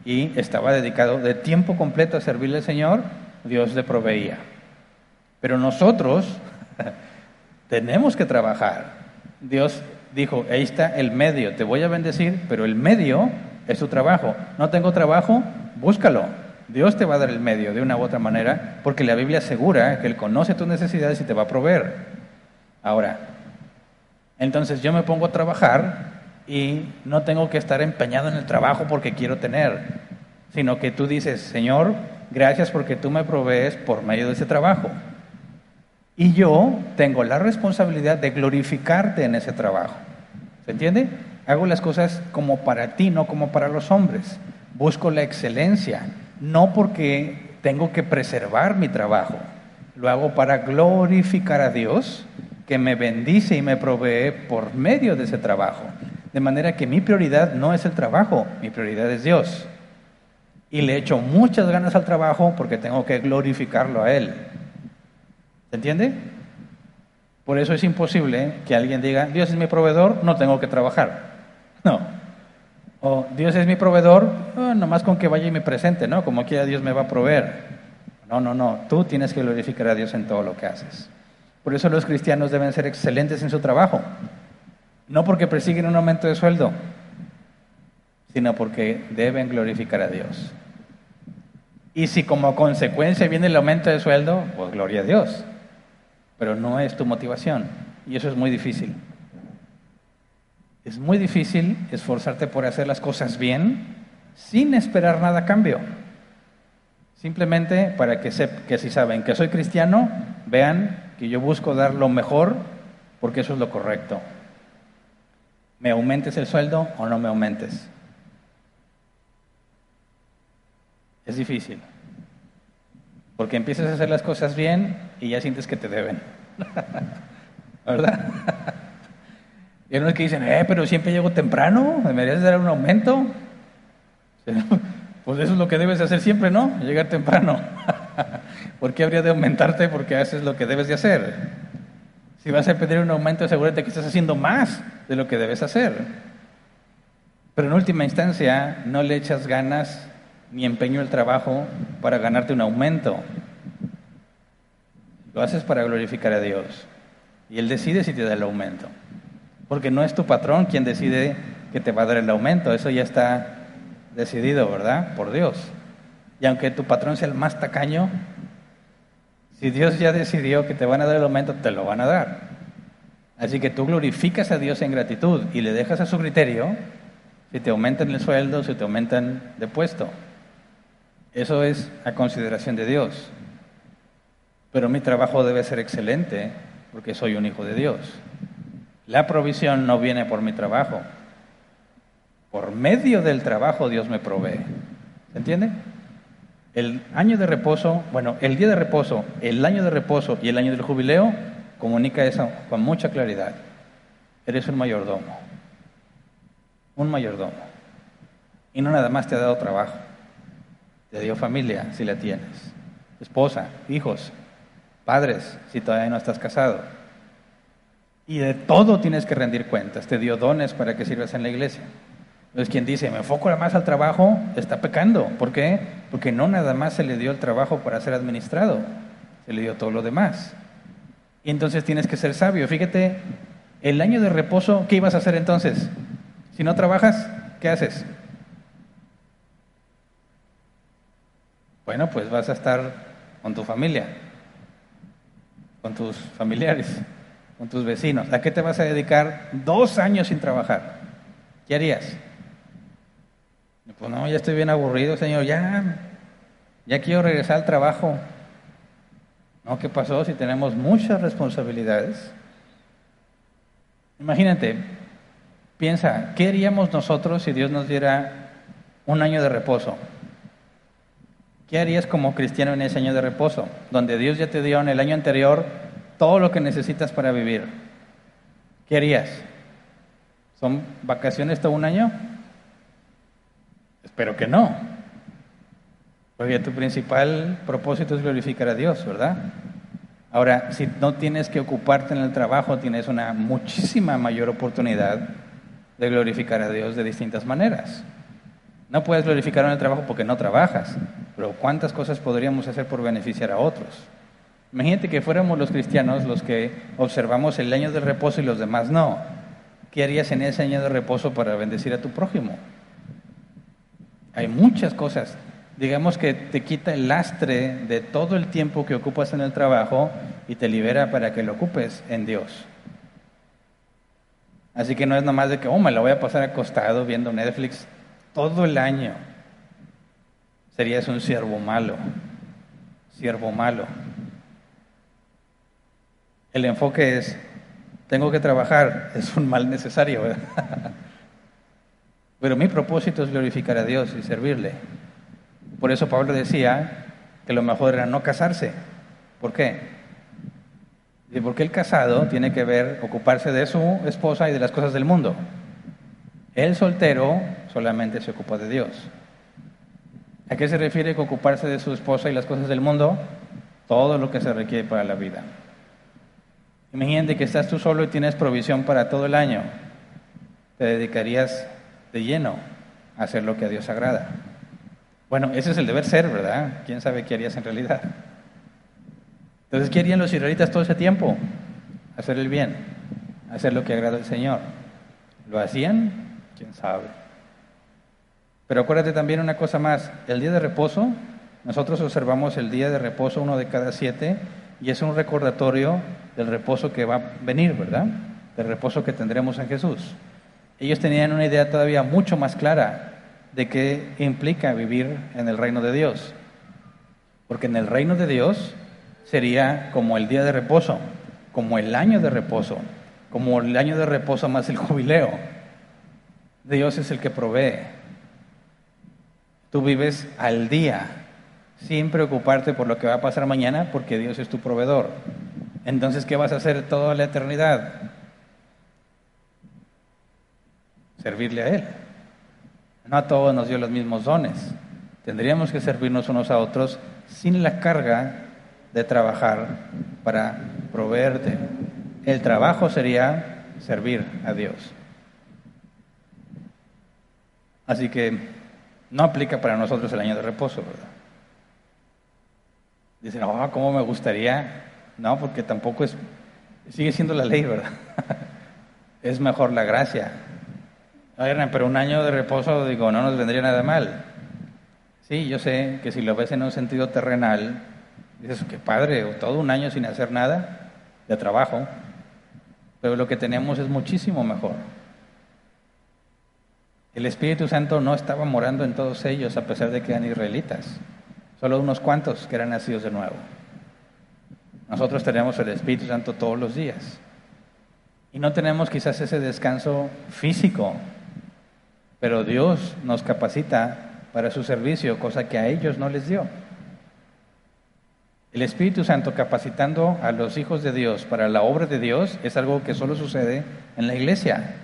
y estaba dedicado de tiempo completo a servirle al Señor, Dios le proveía. Pero nosotros tenemos que trabajar. Dios dijo, ahí está el medio, te voy a bendecir, pero el medio es tu trabajo. No tengo trabajo, búscalo. Dios te va a dar el medio de una u otra manera, porque la Biblia asegura que Él conoce tus necesidades y te va a proveer. Ahora, entonces yo me pongo a trabajar y no tengo que estar empeñado en el trabajo porque quiero tener, sino que tú dices, Señor, gracias porque tú me provees por medio de ese trabajo. Y yo tengo la responsabilidad de glorificarte en ese trabajo. ¿Se entiende? Hago las cosas como para ti, no como para los hombres. Busco la excelencia no porque tengo que preservar mi trabajo, lo hago para glorificar a Dios, que me bendice y me provee por medio de ese trabajo. De manera que mi prioridad no es el trabajo, mi prioridad es Dios. Y le echo muchas ganas al trabajo porque tengo que glorificarlo a Él. ¿Se entiende? Por eso es imposible que alguien diga, Dios es mi proveedor, no tengo que trabajar. No, Dios es mi proveedor, no ah, nomás con que vaya y me presente, ¿no? Como quiera Dios me va a proveer. No, no, no, tú tienes que glorificar a Dios en todo lo que haces. Por eso los cristianos deben ser excelentes en su trabajo. No porque persiguen un aumento de sueldo, sino porque deben glorificar a Dios. Y si como consecuencia viene el aumento de sueldo, pues gloria a Dios. Pero no es tu motivación. Y eso es muy difícil. Es muy difícil esforzarte por hacer las cosas bien sin esperar nada a cambio. Simplemente para que, que si saben que soy cristiano, vean que yo busco dar lo mejor porque eso es lo correcto. ¿Me aumentes el sueldo o no me aumentes? Es difícil. Porque empiezas a hacer las cosas bien y ya sientes que te deben. ¿Verdad? y hay que dicen, eh, pero siempre llego temprano, ¿me deberías dar un aumento? Pues eso es lo que debes hacer siempre, ¿no? Llegar temprano. ¿Por qué habría de aumentarte? Porque haces lo que debes de hacer. Si vas a pedir un aumento, asegúrate que estás haciendo más de lo que debes hacer. Pero en última instancia, no le echas ganas ni empeño el trabajo para ganarte un aumento. Lo haces para glorificar a Dios. Y Él decide si te da el aumento. Porque no es tu patrón quien decide que te va a dar el aumento. Eso ya está decidido, ¿verdad? Por Dios. Y aunque tu patrón sea el más tacaño, si Dios ya decidió que te van a dar el aumento, te lo van a dar. Así que tú glorificas a Dios en gratitud y le dejas a su criterio si te aumentan el sueldo, si te aumentan de puesto. Eso es a consideración de Dios. Pero mi trabajo debe ser excelente porque soy un hijo de Dios. La provisión no viene por mi trabajo. Por medio del trabajo Dios me provee. ¿Se entiende? El año de reposo, bueno, el día de reposo, el año de reposo y el año del jubileo comunica eso con mucha claridad. Eres un mayordomo, un mayordomo. Y no nada más te ha dado trabajo, te dio familia si la tienes, esposa, hijos, padres si todavía no estás casado. Y de todo tienes que rendir cuentas, te dio dones para que sirvas en la iglesia. Entonces, quien dice, me enfoco más al trabajo, está pecando. ¿Por qué? Porque no nada más se le dio el trabajo para ser administrado, se le dio todo lo demás. Y entonces tienes que ser sabio. Fíjate, el año de reposo, ¿qué ibas a hacer entonces? Si no trabajas, ¿qué haces? Bueno, pues vas a estar con tu familia, con tus familiares, con tus vecinos. ¿A qué te vas a dedicar dos años sin trabajar? ¿Qué harías? Pues no, ya estoy bien aburrido, Señor, ya, ya quiero regresar al trabajo. No, ¿qué pasó si tenemos muchas responsabilidades? Imagínate, piensa, ¿qué haríamos nosotros si Dios nos diera un año de reposo? ¿Qué harías como cristiano en ese año de reposo? Donde Dios ya te dio en el año anterior todo lo que necesitas para vivir. ¿Qué harías? ¿Son vacaciones todo un año? Espero que no. Porque tu principal propósito es glorificar a Dios, ¿verdad? Ahora, si no tienes que ocuparte en el trabajo, tienes una muchísima mayor oportunidad de glorificar a Dios de distintas maneras. No puedes glorificar en el trabajo porque no trabajas, pero ¿cuántas cosas podríamos hacer por beneficiar a otros? Imagínate que fuéramos los cristianos los que observamos el año del reposo y los demás no. ¿Qué harías en ese año de reposo para bendecir a tu prójimo? Hay muchas cosas. Digamos que te quita el lastre de todo el tiempo que ocupas en el trabajo y te libera para que lo ocupes en Dios. Así que no es nomás de que, oh, me la voy a pasar acostado viendo Netflix todo el año. Serías un siervo malo, siervo malo. El enfoque es, tengo que trabajar, es un mal necesario. Pero mi propósito es glorificar a Dios y servirle. Por eso Pablo decía que lo mejor era no casarse. ¿Por qué? Porque el casado tiene que ver, ocuparse de su esposa y de las cosas del mundo. El soltero solamente se ocupa de Dios. ¿A qué se refiere con ocuparse de su esposa y las cosas del mundo? Todo lo que se requiere para la vida. Imagínate que estás tú solo y tienes provisión para todo el año. ¿Te dedicarías de lleno a hacer lo que a Dios agrada. Bueno, ese es el deber ser, ¿verdad? ¿Quién sabe qué harías en realidad? Entonces, ¿qué harían los israelitas todo ese tiempo? Hacer el bien, hacer lo que agrada al Señor. ¿Lo hacían? ¿Quién sabe? Pero acuérdate también una cosa más, el día de reposo, nosotros observamos el día de reposo uno de cada siete y es un recordatorio del reposo que va a venir, ¿verdad? Del reposo que tendremos en Jesús ellos tenían una idea todavía mucho más clara de qué implica vivir en el reino de Dios. Porque en el reino de Dios sería como el día de reposo, como el año de reposo, como el año de reposo más el jubileo. Dios es el que provee. Tú vives al día, sin preocuparte por lo que va a pasar mañana, porque Dios es tu proveedor. Entonces, ¿qué vas a hacer toda la eternidad? Servirle a Él. No a todos nos dio los mismos dones. Tendríamos que servirnos unos a otros sin la carga de trabajar para proveerte. El trabajo sería servir a Dios. Así que no aplica para nosotros el año de reposo, ¿verdad? Dicen, oh, ¿cómo me gustaría? No, porque tampoco es, sigue siendo la ley, ¿verdad? es mejor la gracia. pero un año de reposo, digo, no nos vendría nada mal. Sí, yo sé que si lo ves en un sentido terrenal, dices, qué padre, todo un año sin hacer nada de trabajo, pero lo que tenemos es muchísimo mejor. El Espíritu Santo no estaba morando en todos ellos a pesar de que eran israelitas, solo unos cuantos que eran nacidos de nuevo. Nosotros tenemos el Espíritu Santo todos los días y no tenemos quizás ese descanso físico, pero Dios nos capacita para su servicio, cosa que a ellos no les dio. El Espíritu Santo capacitando a los hijos de Dios para la obra de Dios es algo que solo sucede en la iglesia,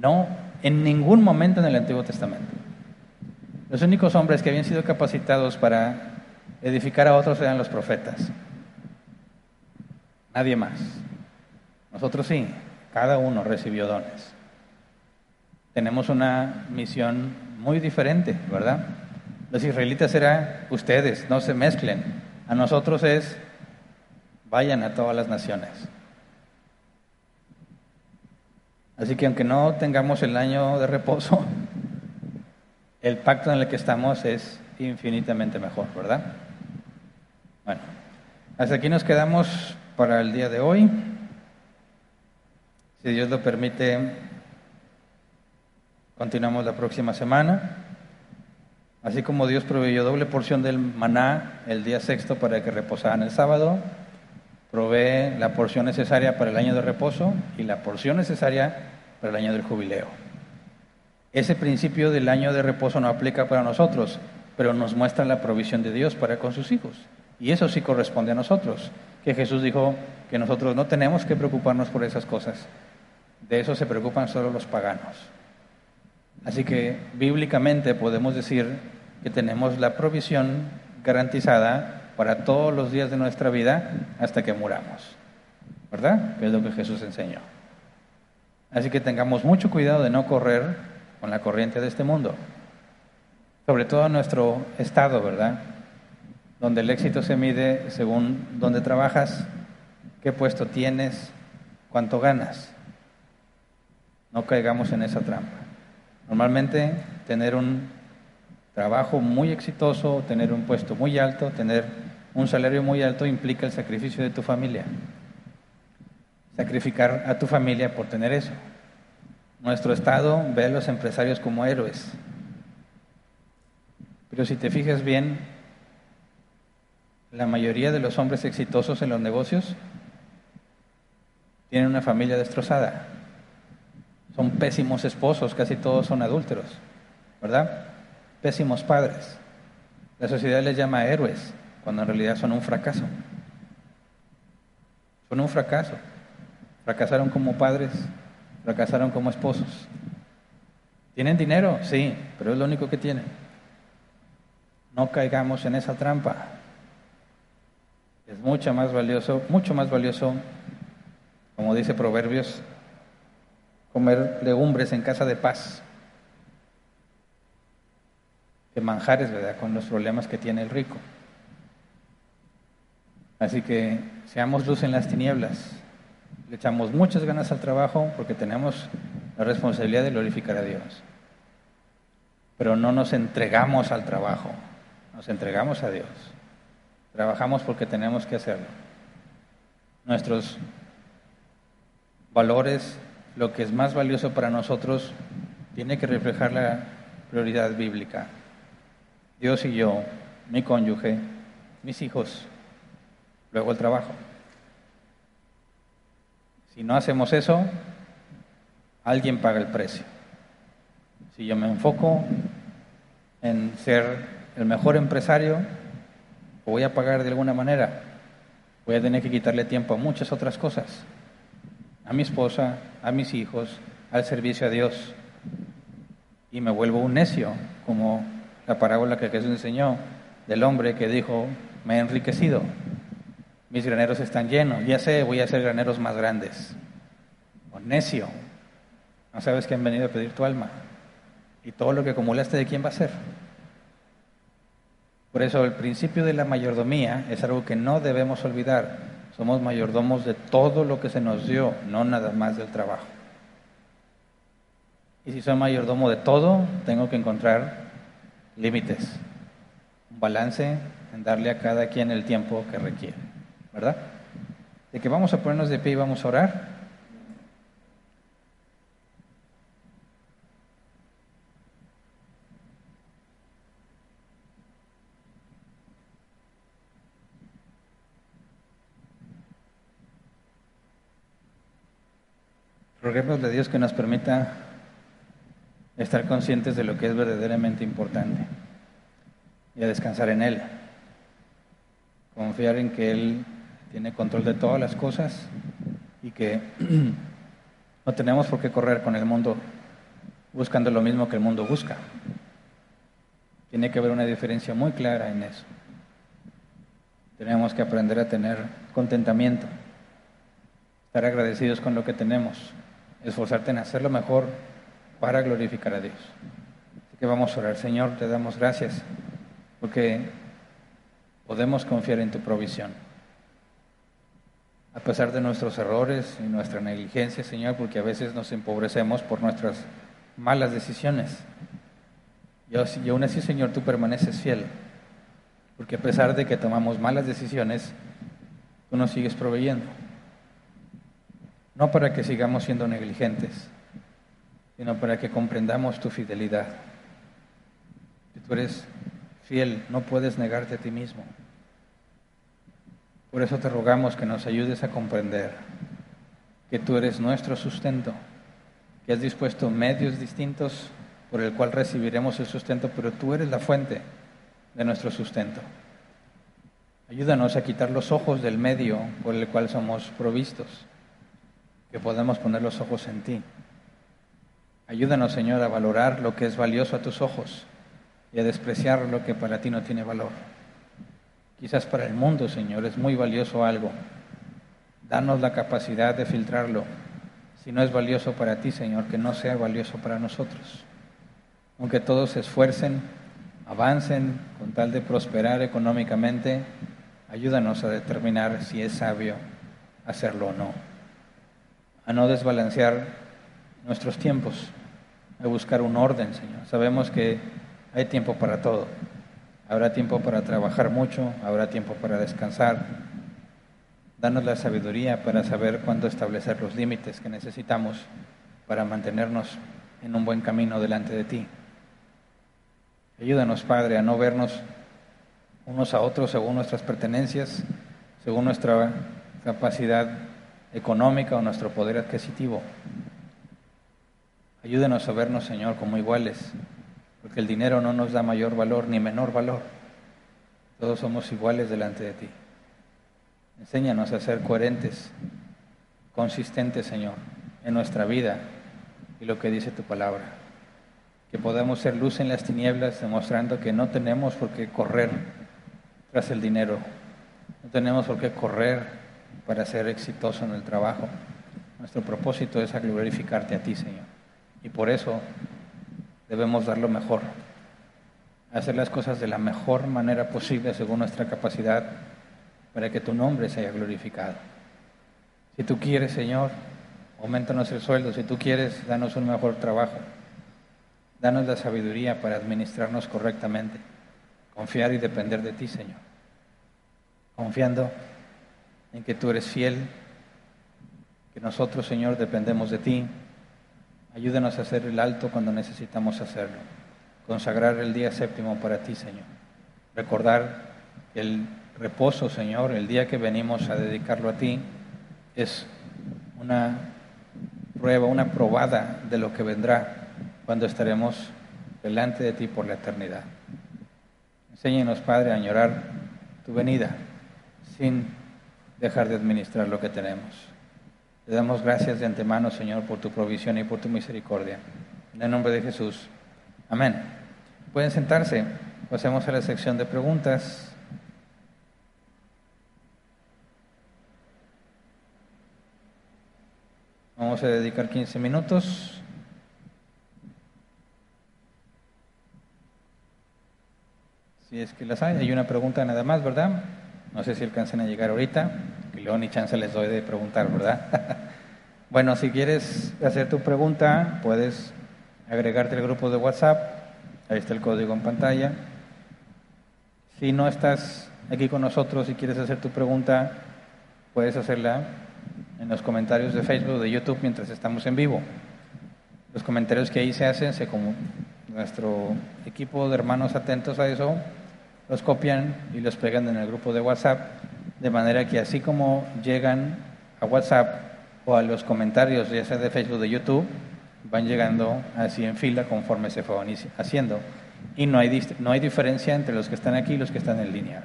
no en ningún momento en el Antiguo Testamento. Los únicos hombres que habían sido capacitados para edificar a otros eran los profetas. Nadie más. Nosotros sí, cada uno recibió dones. Tenemos una misión muy diferente, ¿verdad? Los israelitas eran ustedes, no se mezclen. A nosotros es, vayan a todas las naciones. Así que aunque no tengamos el año de reposo, el pacto en el que estamos es infinitamente mejor, ¿verdad? Bueno, hasta aquí nos quedamos para el día de hoy. Si Dios lo permite, Continuamos la próxima semana. Así como Dios proveyó doble porción del maná el día sexto para que reposaran el sábado, provee la porción necesaria para el año de reposo y la porción necesaria para el año del jubileo. Ese principio del año de reposo no aplica para nosotros, pero nos muestra la provisión de Dios para con sus hijos. Y eso sí corresponde a nosotros, que Jesús dijo que nosotros no tenemos que preocuparnos por esas cosas. De eso se preocupan solo los paganos. Así que bíblicamente podemos decir que tenemos la provisión garantizada para todos los días de nuestra vida hasta que muramos. ¿Verdad? Que es lo que Jesús enseñó. Así que tengamos mucho cuidado de no correr con la corriente de este mundo. Sobre todo en nuestro estado, ¿verdad? Donde el éxito se mide según dónde trabajas, qué puesto tienes, cuánto ganas. No caigamos en esa trampa. Normalmente tener un trabajo muy exitoso, tener un puesto muy alto, tener un salario muy alto implica el sacrificio de tu familia. Sacrificar a tu familia por tener eso. Nuestro Estado ve a los empresarios como héroes. Pero si te fijas bien, la mayoría de los hombres exitosos en los negocios tienen una familia destrozada. Son pésimos esposos, casi todos son adúlteros, ¿verdad? Pésimos padres. La sociedad les llama héroes, cuando en realidad son un fracaso. Son un fracaso. Fracasaron como padres, fracasaron como esposos. ¿Tienen dinero? Sí, pero es lo único que tienen. No caigamos en esa trampa. Es mucho más valioso, mucho más valioso, como dice Proverbios, comer legumbres en casa de paz que manjares, ¿verdad? Con los problemas que tiene el rico. Así que seamos luz en las tinieblas. Le echamos muchas ganas al trabajo porque tenemos la responsabilidad de glorificar a Dios. Pero no nos entregamos al trabajo, nos entregamos a Dios. Trabajamos porque tenemos que hacerlo. Nuestros valores lo que es más valioso para nosotros tiene que reflejar la prioridad bíblica. Dios y yo, mi cónyuge, mis hijos, luego el trabajo. Si no hacemos eso, alguien paga el precio. Si yo me enfoco en ser el mejor empresario, voy a pagar de alguna manera. Voy a tener que quitarle tiempo a muchas otras cosas. A mi esposa, a mis hijos, al servicio a Dios. Y me vuelvo un necio, como la parábola que Jesús enseñó del hombre que dijo, me he enriquecido, mis graneros están llenos, ya sé, voy a hacer graneros más grandes. O necio, no sabes que han venido a pedir tu alma. Y todo lo que acumulaste, ¿de quién va a ser? Por eso el principio de la mayordomía es algo que no debemos olvidar. Somos mayordomos de todo lo que se nos dio, no nada más del trabajo. Y si soy mayordomo de todo, tengo que encontrar límites, un balance en darle a cada quien el tiempo que requiere, ¿verdad? De que vamos a ponernos de pie y vamos a orar. Roguemos a Dios que nos permita estar conscientes de lo que es verdaderamente importante y a descansar en Él. Confiar en que Él tiene control de todas las cosas y que no tenemos por qué correr con el mundo buscando lo mismo que el mundo busca. Tiene que haber una diferencia muy clara en eso. Tenemos que aprender a tener contentamiento, estar agradecidos con lo que tenemos esforzarte en hacerlo mejor para glorificar a Dios. Así que vamos a orar. Señor, te damos gracias porque podemos confiar en tu provisión. A pesar de nuestros errores y nuestra negligencia, Señor, porque a veces nos empobrecemos por nuestras malas decisiones. Y aún así, Señor, tú permaneces fiel, porque a pesar de que tomamos malas decisiones, tú nos sigues proveyendo no para que sigamos siendo negligentes, sino para que comprendamos tu fidelidad. Que tú eres fiel, no puedes negarte a ti mismo. Por eso te rogamos que nos ayudes a comprender que tú eres nuestro sustento, que has dispuesto medios distintos por el cual recibiremos el sustento, pero tú eres la fuente de nuestro sustento. Ayúdanos a quitar los ojos del medio por el cual somos provistos que podamos poner los ojos en ti. Ayúdanos, Señor, a valorar lo que es valioso a tus ojos y a despreciar lo que para ti no tiene valor. Quizás para el mundo, Señor, es muy valioso algo. Danos la capacidad de filtrarlo. Si no es valioso para ti, Señor, que no sea valioso para nosotros. Aunque todos se esfuercen, avancen con tal de prosperar económicamente, ayúdanos a determinar si es sabio hacerlo o no a no desbalancear nuestros tiempos, a buscar un orden, Señor. Sabemos que hay tiempo para todo. Habrá tiempo para trabajar mucho, habrá tiempo para descansar. Danos la sabiduría para saber cuándo establecer los límites que necesitamos para mantenernos en un buen camino delante de ti. Ayúdanos, Padre, a no vernos unos a otros según nuestras pertenencias, según nuestra capacidad económica o nuestro poder adquisitivo. Ayúdenos a vernos, Señor, como iguales, porque el dinero no nos da mayor valor ni menor valor. Todos somos iguales delante de ti. Enséñanos a ser coherentes, consistentes, Señor, en nuestra vida y lo que dice tu palabra. Que podamos ser luz en las tinieblas, demostrando que no tenemos por qué correr tras el dinero, no tenemos por qué correr para ser exitoso en el trabajo. Nuestro propósito es glorificarte a ti, Señor. Y por eso debemos dar lo mejor, hacer las cosas de la mejor manera posible según nuestra capacidad para que tu nombre sea glorificado. Si tú quieres, Señor, aumentanos el sueldo. Si tú quieres, danos un mejor trabajo. Danos la sabiduría para administrarnos correctamente. Confiar y depender de ti, Señor. Confiando en que tú eres fiel, que nosotros, Señor, dependemos de ti. Ayúdanos a hacer el alto cuando necesitamos hacerlo. Consagrar el día séptimo para ti, Señor. Recordar el reposo, Señor, el día que venimos a dedicarlo a ti, es una prueba, una probada de lo que vendrá cuando estaremos delante de ti por la eternidad. Enséñenos, Padre, a añorar tu venida sin dejar de administrar lo que tenemos. Le damos gracias de antemano, Señor, por tu provisión y por tu misericordia. En el nombre de Jesús. Amén. Pueden sentarse. Pasemos a la sección de preguntas. Vamos a dedicar 15 minutos. Si es que las hay. Hay una pregunta nada más, ¿verdad? No sé si alcancen a llegar ahorita. Y luego ni chance les doy de preguntar, ¿verdad? bueno, si quieres hacer tu pregunta, puedes agregarte al grupo de WhatsApp. Ahí está el código en pantalla. Si no estás aquí con nosotros y quieres hacer tu pregunta, puedes hacerla en los comentarios de Facebook de YouTube mientras estamos en vivo. Los comentarios que ahí se hacen, se nuestro equipo de hermanos atentos a eso, los copian y los pegan en el grupo de WhatsApp, de manera que así como llegan a WhatsApp o a los comentarios, ya sea de Facebook o de YouTube, van llegando así en fila conforme se fue haciendo. Y no hay, no hay diferencia entre los que están aquí y los que están en línea.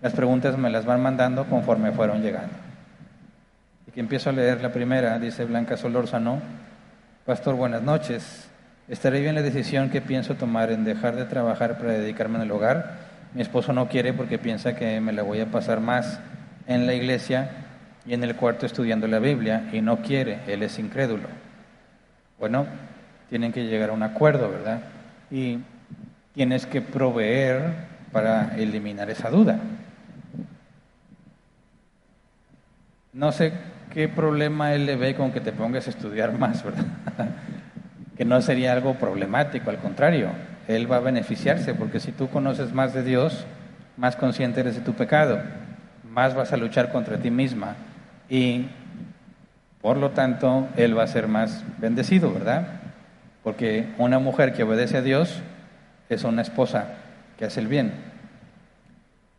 Las preguntas me las van mandando conforme fueron llegando. Y que empiezo a leer la primera, dice Blanca Solórzano, Pastor, buenas noches. ¿Estaré bien la decisión que pienso tomar en dejar de trabajar para dedicarme el hogar? Mi esposo no quiere porque piensa que me la voy a pasar más en la iglesia y en el cuarto estudiando la Biblia y no quiere, él es incrédulo. Bueno, tienen que llegar a un acuerdo, ¿verdad? Y tienes que proveer para eliminar esa duda. No sé qué problema él le ve con que te pongas a estudiar más, ¿verdad? que no sería algo problemático, al contrario él va a beneficiarse, porque si tú conoces más de Dios, más consciente eres de tu pecado, más vas a luchar contra ti misma y por lo tanto Él va a ser más bendecido, ¿verdad? Porque una mujer que obedece a Dios es una esposa que hace el bien.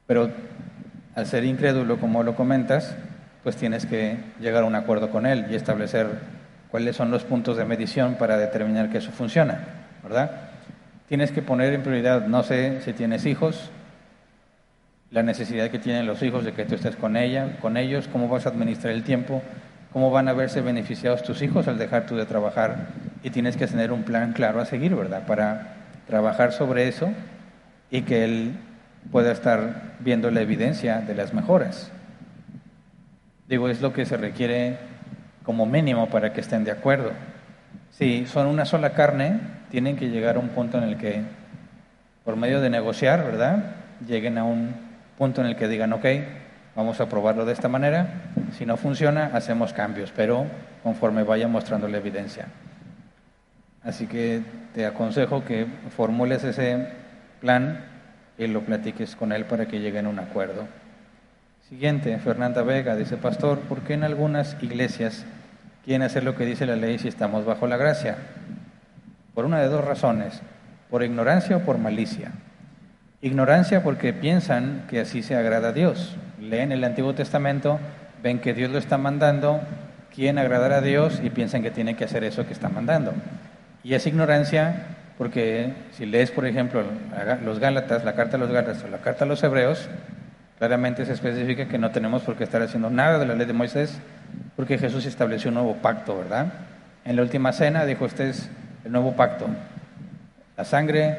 Pero al ser incrédulo, como lo comentas, pues tienes que llegar a un acuerdo con Él y establecer cuáles son los puntos de medición para determinar que eso funciona, ¿verdad? Tienes que poner en prioridad, no sé si tienes hijos, la necesidad que tienen los hijos de que tú estés con ella, con ellos, cómo vas a administrar el tiempo, cómo van a verse beneficiados tus hijos al dejar tú de trabajar y tienes que tener un plan claro a seguir, ¿verdad? Para trabajar sobre eso y que él pueda estar viendo la evidencia de las mejoras. Digo, es lo que se requiere como mínimo para que estén de acuerdo. Si son una sola carne, tienen que llegar a un punto en el que, por medio de negociar, ¿verdad? Lleguen a un punto en el que digan, ok, vamos a probarlo de esta manera, si no funciona, hacemos cambios, pero conforme vaya mostrando la evidencia. Así que te aconsejo que formules ese plan y lo platiques con él para que lleguen a un acuerdo. Siguiente, Fernanda Vega dice, Pastor, ¿por qué en algunas iglesias quieren hacer lo que dice la ley si estamos bajo la gracia? Por una de dos razones, por ignorancia o por malicia. Ignorancia porque piensan que así se agrada a Dios. Leen el Antiguo Testamento, ven que Dios lo está mandando, quieren agradar a Dios y piensan que tiene que hacer eso que está mandando. Y es ignorancia porque si lees, por ejemplo, los Gálatas, la carta a los Gálatas o la carta a los Hebreos, claramente se especifica que no tenemos por qué estar haciendo nada de la ley de Moisés porque Jesús estableció un nuevo pacto, ¿verdad? En la última cena dijo, ustedes el nuevo pacto. La sangre,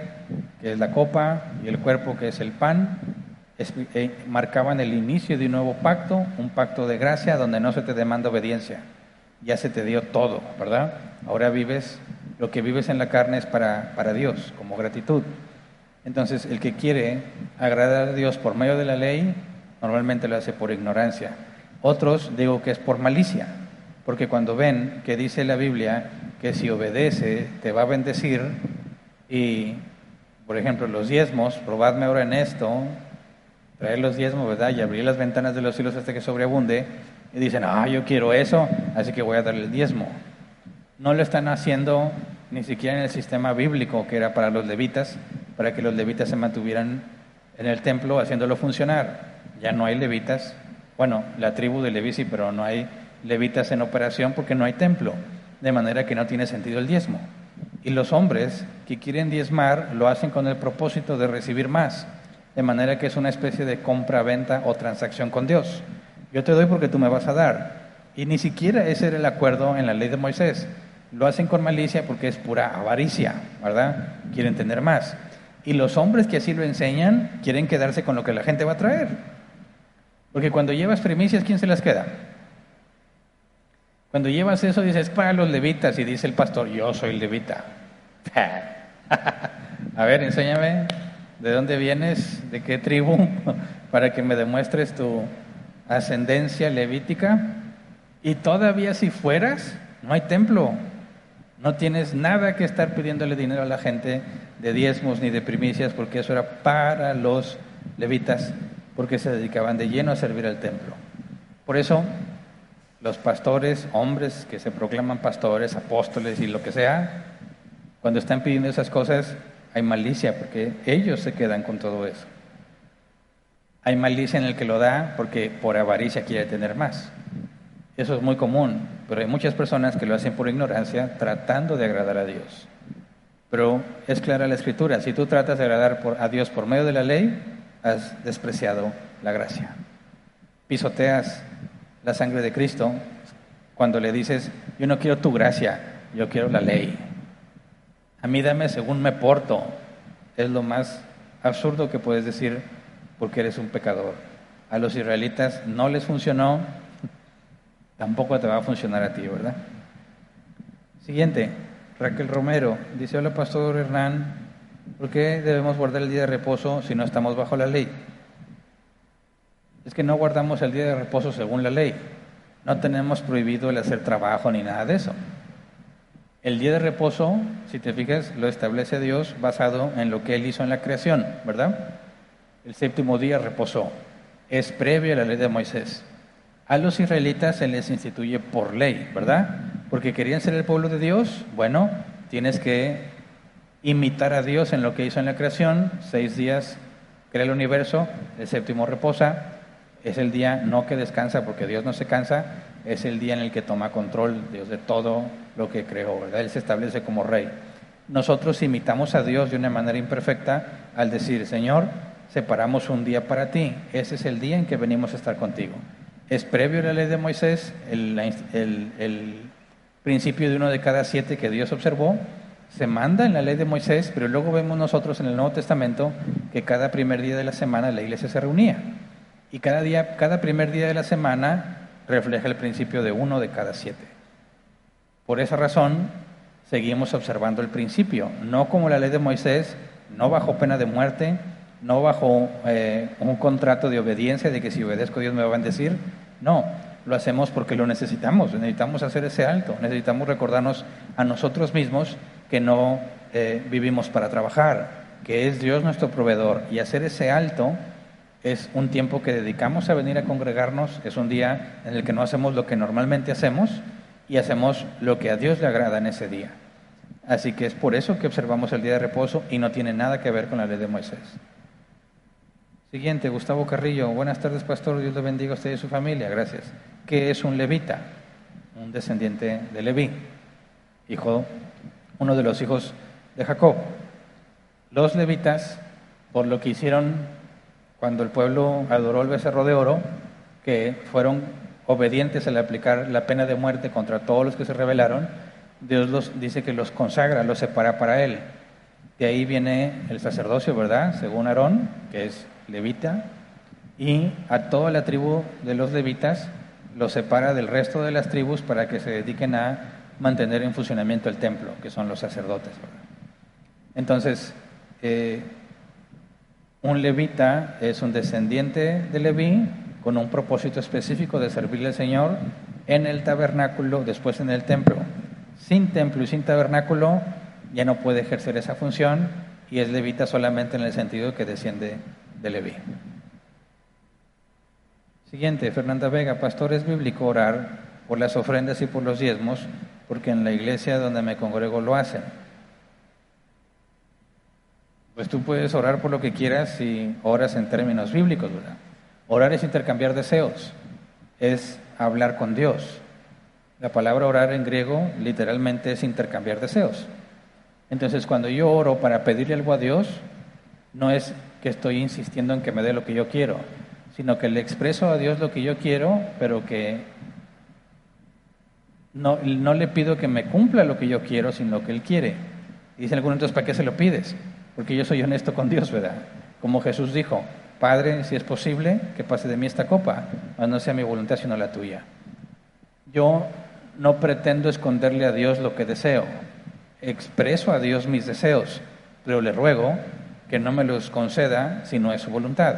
que es la copa, y el cuerpo, que es el pan, eh, marcaban el inicio de un nuevo pacto, un pacto de gracia donde no se te demanda obediencia. Ya se te dio todo, ¿verdad? Ahora vives, lo que vives en la carne es para, para Dios, como gratitud. Entonces, el que quiere agradar a Dios por medio de la ley, normalmente lo hace por ignorancia. Otros digo que es por malicia, porque cuando ven que dice la Biblia que si obedece te va a bendecir y, por ejemplo, los diezmos, probadme ahora en esto, traer los diezmos, ¿verdad? Y abrir las ventanas de los cielos hasta que sobreabunde. Y dicen, ah, yo quiero eso, así que voy a darle el diezmo. No lo están haciendo ni siquiera en el sistema bíblico que era para los levitas, para que los levitas se mantuvieran en el templo haciéndolo funcionar. ya no hay levitas. Bueno, la tribu de Leví pero no hay levitas en operación porque no hay templo, de manera que no tiene sentido el diezmo. Y los hombres que quieren diezmar lo hacen con el propósito de recibir más, de manera que es una especie de compra-venta o transacción con Dios. Yo te doy porque tú me vas a dar. Y ni siquiera ese era el acuerdo en la ley de Moisés. Lo hacen con malicia porque es pura avaricia, ¿verdad? Quieren tener más. Y los hombres que así lo enseñan quieren quedarse con lo que la gente va a traer. Porque cuando llevas primicias, ¿quién se las queda? Cuando llevas eso dices, para los levitas, y dice el pastor, yo soy levita. a ver, enséñame de dónde vienes, de qué tribu, para que me demuestres tu ascendencia levítica. Y todavía si fueras, no hay templo. No tienes nada que estar pidiéndole dinero a la gente de diezmos ni de primicias, porque eso era para los levitas, porque se dedicaban de lleno a servir al templo. Por eso los pastores, hombres que se proclaman pastores, apóstoles y lo que sea, cuando están pidiendo esas cosas, hay malicia porque ellos se quedan con todo eso. Hay malicia en el que lo da porque por avaricia quiere tener más. Eso es muy común, pero hay muchas personas que lo hacen por ignorancia tratando de agradar a Dios. Pero es clara la escritura, si tú tratas de agradar a Dios por medio de la ley, has despreciado la gracia. Pisoteas la sangre de Cristo cuando le dices, yo no quiero tu gracia, yo quiero la ley. A mí dame según me porto. Es lo más absurdo que puedes decir porque eres un pecador. A los israelitas no les funcionó, tampoco te va a funcionar a ti, ¿verdad? Siguiente, Raquel Romero dice, hola Pastor Hernán, ¿por qué debemos guardar el día de reposo si no estamos bajo la ley? Es que no guardamos el día de reposo según la ley. No tenemos prohibido el hacer trabajo ni nada de eso. El día de reposo, si te fijas, lo establece Dios basado en lo que Él hizo en la creación, ¿verdad? El séptimo día reposó. Es previo a la ley de Moisés. A los israelitas se les instituye por ley, ¿verdad? Porque querían ser el pueblo de Dios. Bueno, tienes que imitar a Dios en lo que hizo en la creación. Seis días crea el universo, el séptimo reposa es el día no que descansa porque Dios no se cansa, es el día en el que toma control Dios de todo lo que creó, ¿verdad? Él se establece como rey. Nosotros imitamos a Dios de una manera imperfecta al decir, Señor, separamos un día para ti, ese es el día en que venimos a estar contigo. Es previo a la ley de Moisés, el, el principio de uno de cada siete que Dios observó, se manda en la ley de Moisés, pero luego vemos nosotros en el Nuevo Testamento que cada primer día de la semana la iglesia se reunía. Y cada día, cada primer día de la semana refleja el principio de uno de cada siete. Por esa razón, seguimos observando el principio, no como la ley de Moisés, no bajo pena de muerte, no bajo eh, un contrato de obediencia de que si obedezco Dios me va a bendecir. No, lo hacemos porque lo necesitamos, necesitamos hacer ese alto, necesitamos recordarnos a nosotros mismos que no eh, vivimos para trabajar, que es Dios nuestro proveedor y hacer ese alto es un tiempo que dedicamos a venir a congregarnos, es un día en el que no hacemos lo que normalmente hacemos y hacemos lo que a Dios le agrada en ese día. Así que es por eso que observamos el día de reposo y no tiene nada que ver con la ley de Moisés. Siguiente, Gustavo Carrillo. Buenas tardes, pastor. Dios le bendiga a usted y a su familia. Gracias. ¿Qué es un levita? Un descendiente de Leví, hijo, uno de los hijos de Jacob. Los levitas, por lo que hicieron cuando el pueblo adoró el becerro de oro, que fueron obedientes al aplicar la pena de muerte contra todos los que se rebelaron, Dios los dice que los consagra, los separa para él. De ahí viene el sacerdocio, ¿verdad? Según Aarón, que es levita, y a toda la tribu de los levitas los separa del resto de las tribus para que se dediquen a mantener en funcionamiento el templo, que son los sacerdotes. ¿verdad? Entonces, eh, un levita es un descendiente de Leví con un propósito específico de servirle al Señor en el tabernáculo, después en el templo. Sin templo y sin tabernáculo ya no puede ejercer esa función y es levita solamente en el sentido que desciende de Leví. Siguiente, Fernanda Vega, pastor, es bíblico orar por las ofrendas y por los diezmos, porque en la iglesia donde me congrego lo hacen. Pues tú puedes orar por lo que quieras si oras en términos bíblicos, ¿verdad? Orar es intercambiar deseos, es hablar con Dios. La palabra orar en griego literalmente es intercambiar deseos. Entonces, cuando yo oro para pedirle algo a Dios, no es que estoy insistiendo en que me dé lo que yo quiero, sino que le expreso a Dios lo que yo quiero, pero que no, no le pido que me cumpla lo que yo quiero, sino lo que Él quiere. Dicen algunos, entonces, ¿para qué se lo pides? Porque yo soy honesto con Dios, ¿verdad? Como Jesús dijo, Padre, si es posible, que pase de mí esta copa, mas no sea mi voluntad sino la tuya. Yo no pretendo esconderle a Dios lo que deseo, expreso a Dios mis deseos, pero le ruego que no me los conceda si no es su voluntad.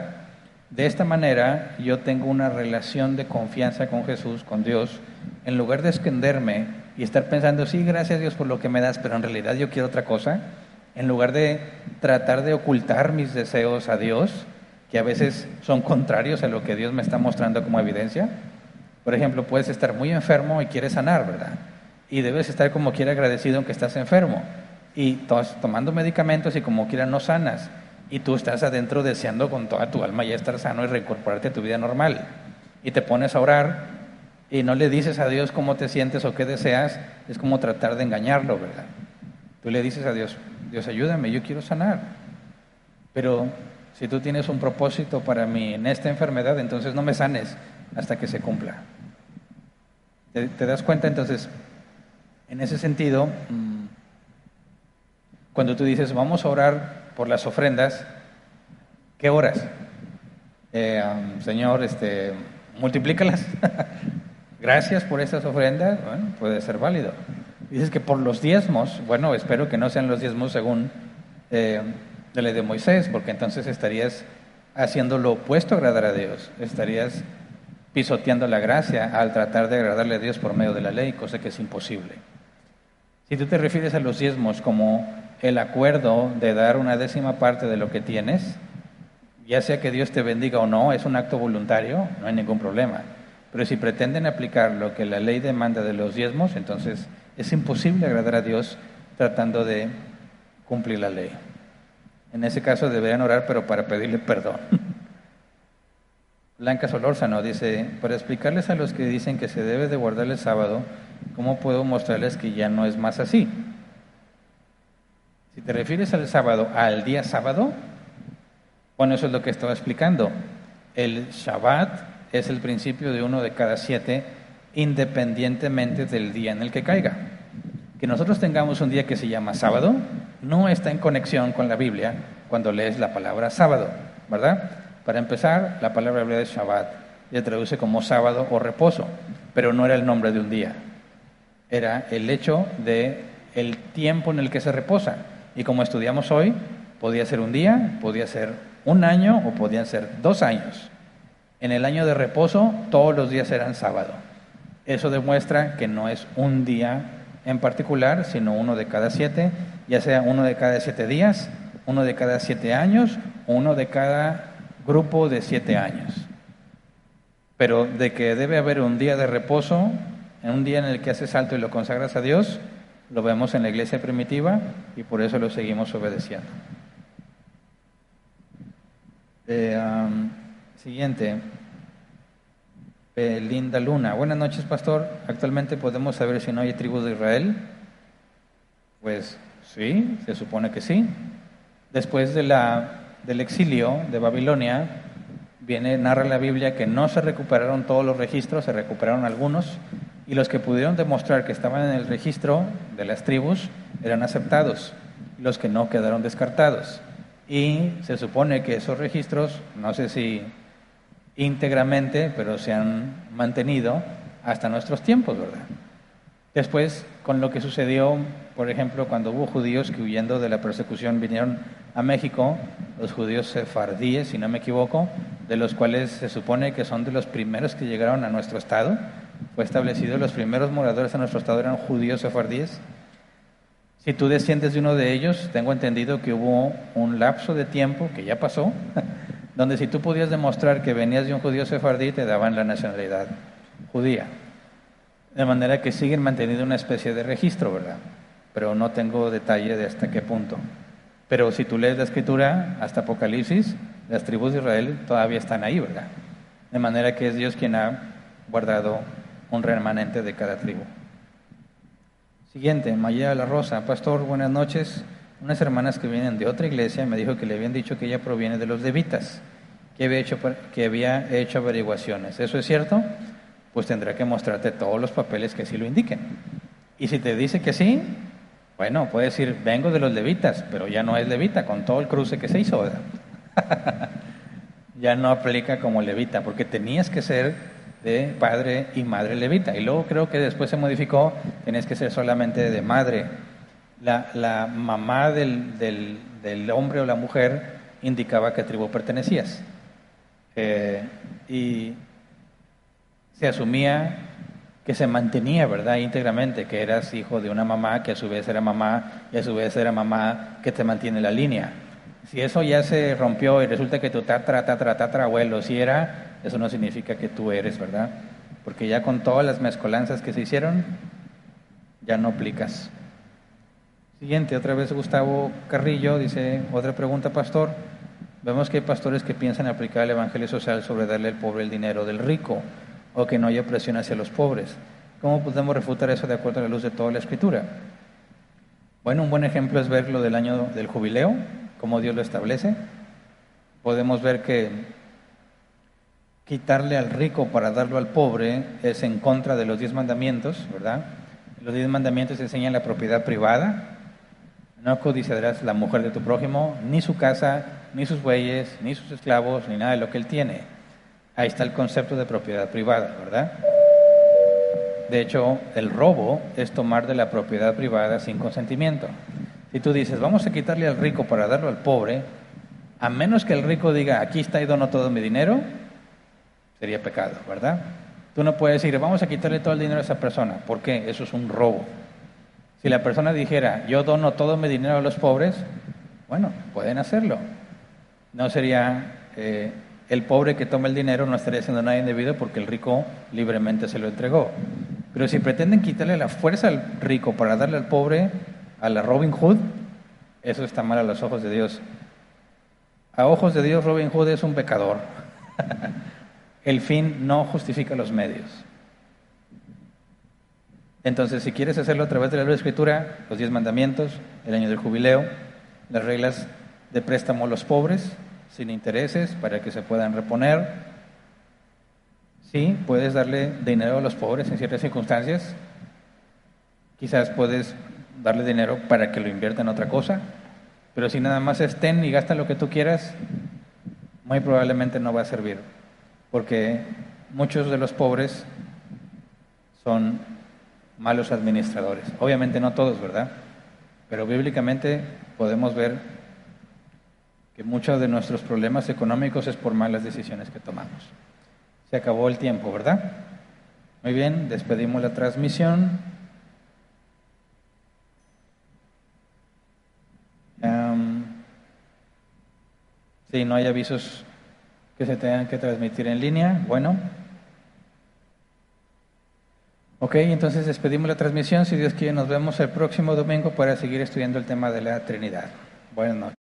De esta manera yo tengo una relación de confianza con Jesús, con Dios, en lugar de esconderme y estar pensando, sí, gracias Dios por lo que me das, pero en realidad yo quiero otra cosa, en lugar de tratar de ocultar mis deseos a Dios, que a veces son contrarios a lo que Dios me está mostrando como evidencia. Por ejemplo, puedes estar muy enfermo y quieres sanar, ¿verdad? Y debes estar como quiera agradecido aunque estás enfermo. Y estás tomando medicamentos y como quiera no sanas. Y tú estás adentro deseando con toda tu alma ya estar sano y reincorporarte a tu vida normal. Y te pones a orar y no le dices a Dios cómo te sientes o qué deseas, es como tratar de engañarlo, ¿verdad? Tú le dices a Dios, Dios ayúdame, yo quiero sanar. Pero si tú tienes un propósito para mí en esta enfermedad, entonces no me sanes hasta que se cumpla. ¿Te, das cuenta? Entonces, en ese sentido, mm, cuando tú dices, vamos a orar por las ofrendas, ¿qué horas? Eh, señor, este, multiplícalas. Gracias por estas ofrendas. Puede ser válido. Dices que por los diezmos, bueno, espero que no sean los diezmos según eh, la ley de Moisés, porque entonces estarías haciendo lo opuesto a agradar a Dios. Estarías pisoteando la gracia al tratar de agradarle a Dios por medio de la ley, cosa que es imposible. Si tú te refieres a los diezmos como el acuerdo de dar una décima parte de lo que tienes, ya sea que Dios te bendiga o no, es un acto voluntario, no hay ningún problema. Pero si pretenden aplicar lo que la ley demanda de los diezmos, entonces es imposible agradar a Dios tratando de cumplir la ley. En ese caso deberían orar, pero para pedirle perdón. Blanca Solórzano dice, para explicarles a los que dicen que se debe de guardar el sábado, ¿cómo puedo mostrarles que ya no es más así? Si te refieres al sábado, al día sábado, bueno, eso es lo que estaba explicando. El Shabbat es el principio de uno de cada siete, independientemente del día en el que caiga. Que nosotros tengamos un día que se llama sábado, no está en conexión con la Biblia cuando lees la palabra sábado, ¿verdad? Para empezar, la palabra hebrea es Shabbat, se traduce como sábado o reposo, pero no era el nombre de un día. Era el hecho de el tiempo en el que se reposa. Y como estudiamos hoy, podía ser un día, podía ser un año o podían ser dos años. En el año de reposo, todos los días eran sábado. Eso demuestra que no es un día en particular, sino uno de cada siete, ya sea uno de cada siete días, uno de cada siete años, uno de cada grupo de siete años. Pero de que debe haber un día de reposo, un día en el que haces alto y lo consagras a Dios, lo vemos en la iglesia primitiva y por eso lo seguimos obedeciendo. Eh, siguiente. Linda Luna. Buenas noches, pastor. Actualmente podemos saber si no hay tribus de Israel. Pues sí, se supone que sí. Después de la del exilio de Babilonia, viene, narra la Biblia que no se recuperaron todos los registros, se recuperaron algunos, y los que pudieron demostrar que estaban en el registro de las tribus eran aceptados, los que no quedaron descartados. Y se supone que esos registros, no sé si íntegramente, pero se han mantenido hasta nuestros tiempos, ¿verdad? Después, con lo que sucedió, por ejemplo, cuando hubo judíos que huyendo de la persecución vinieron a México, los judíos sefardíes, si no me equivoco, de los cuales se supone que son de los primeros que llegaron a nuestro estado, fue establecido, los primeros moradores de nuestro estado eran judíos sefardíes. Si tú desciendes de uno de ellos, tengo entendido que hubo un lapso de tiempo, que ya pasó, donde si tú podías demostrar que venías de un judío sefardí, te daban la nacionalidad judía. De manera que siguen manteniendo una especie de registro, ¿verdad? Pero no tengo detalle de hasta qué punto. Pero si tú lees la escritura hasta Apocalipsis, las tribus de Israel todavía están ahí, ¿verdad? De manera que es Dios quien ha guardado un remanente de cada tribu. Siguiente, Maya La Rosa. Pastor, buenas noches. Unas hermanas que vienen de otra iglesia me dijo que le habían dicho que ella proviene de los levitas, que había hecho, que había hecho averiguaciones. ¿Eso es cierto? Pues tendrá que mostrarte todos los papeles que sí lo indiquen. Y si te dice que sí, bueno, puede decir, vengo de los levitas, pero ya no es levita, con todo el cruce que se hizo, ya no aplica como levita, porque tenías que ser de padre y madre levita. Y luego creo que después se modificó, tenías que ser solamente de madre. La, mamá del, del, hombre o la mujer indicaba a qué tribu pertenecías. Eh, y se asumía que se mantenía, ¿verdad?, íntegramente, que eras hijo de una mamá que a su vez era mamá y a su vez era mamá que te mantiene la línea. Si eso ya se rompió y resulta que tu tatra, tatra, tatra abuelo si era, eso no significa que tú eres, ¿verdad? Porque ya con todas las mezcolanzas que se hicieron, ya no aplicas. Siguiente, otra vez Gustavo Carrillo dice, otra pregunta, pastor. Vemos que hay pastores que piensan aplicar el Evangelio social sobre darle al pobre el dinero del rico o que no haya presión hacia los pobres. ¿Cómo podemos refutar eso de acuerdo a la luz de toda la escritura? Bueno, un buen ejemplo es ver lo del año del jubileo, cómo Dios lo establece. Podemos ver que quitarle al rico para darlo al pobre es en contra de los diez mandamientos, ¿verdad? Los diez mandamientos enseñan la propiedad privada. No codiciarás la mujer de tu prójimo, ni su casa, ni sus bueyes, ni sus esclavos, ni nada de lo que él tiene. Ahí está el concepto de propiedad privada, ¿verdad? De hecho, el robo es tomar de la propiedad privada sin consentimiento. Si tú dices, vamos a quitarle al rico para darlo al pobre, a menos que el rico diga, aquí está y dono todo mi dinero, sería pecado, ¿verdad? Tú no puedes decir, vamos a quitarle todo el dinero a esa persona. ¿Por qué? Eso es un robo. Si la persona dijera, yo dono todo mi dinero a los pobres, bueno, pueden hacerlo. No sería eh, el pobre que toma el dinero no estaría haciendo nada indebido porque el rico libremente se lo entregó. Pero si pretenden quitarle la fuerza al rico para darle al pobre, a la Robin Hood, eso está mal a los ojos de Dios. A ojos de Dios, Robin Hood es un pecador. el fin no justifica los medios. Entonces, si quieres hacerlo a través de la escritura, los diez mandamientos, el año del jubileo, las reglas de préstamo a los pobres, sin intereses para que se puedan reponer. Sí, puedes darle dinero a los pobres en ciertas circunstancias. Quizás puedes darle dinero para que lo invierta en otra cosa. Pero si nada más estén y gasta lo que tú quieras, muy probablemente no va a servir. Porque muchos de los pobres son malos administradores. Obviamente no todos, ¿verdad? Pero bíblicamente podemos ver que muchos de nuestros problemas económicos es por malas decisiones que tomamos. Se acabó el tiempo, ¿verdad? Muy bien, despedimos la transmisión. si no hay avisos que se tengan que transmitir en línea, bueno. Ok, entonces despedimos la transmisión. Si Dios quiere, nos vemos el próximo domingo para seguir estudiando el tema de la Trinidad. Buenas noches.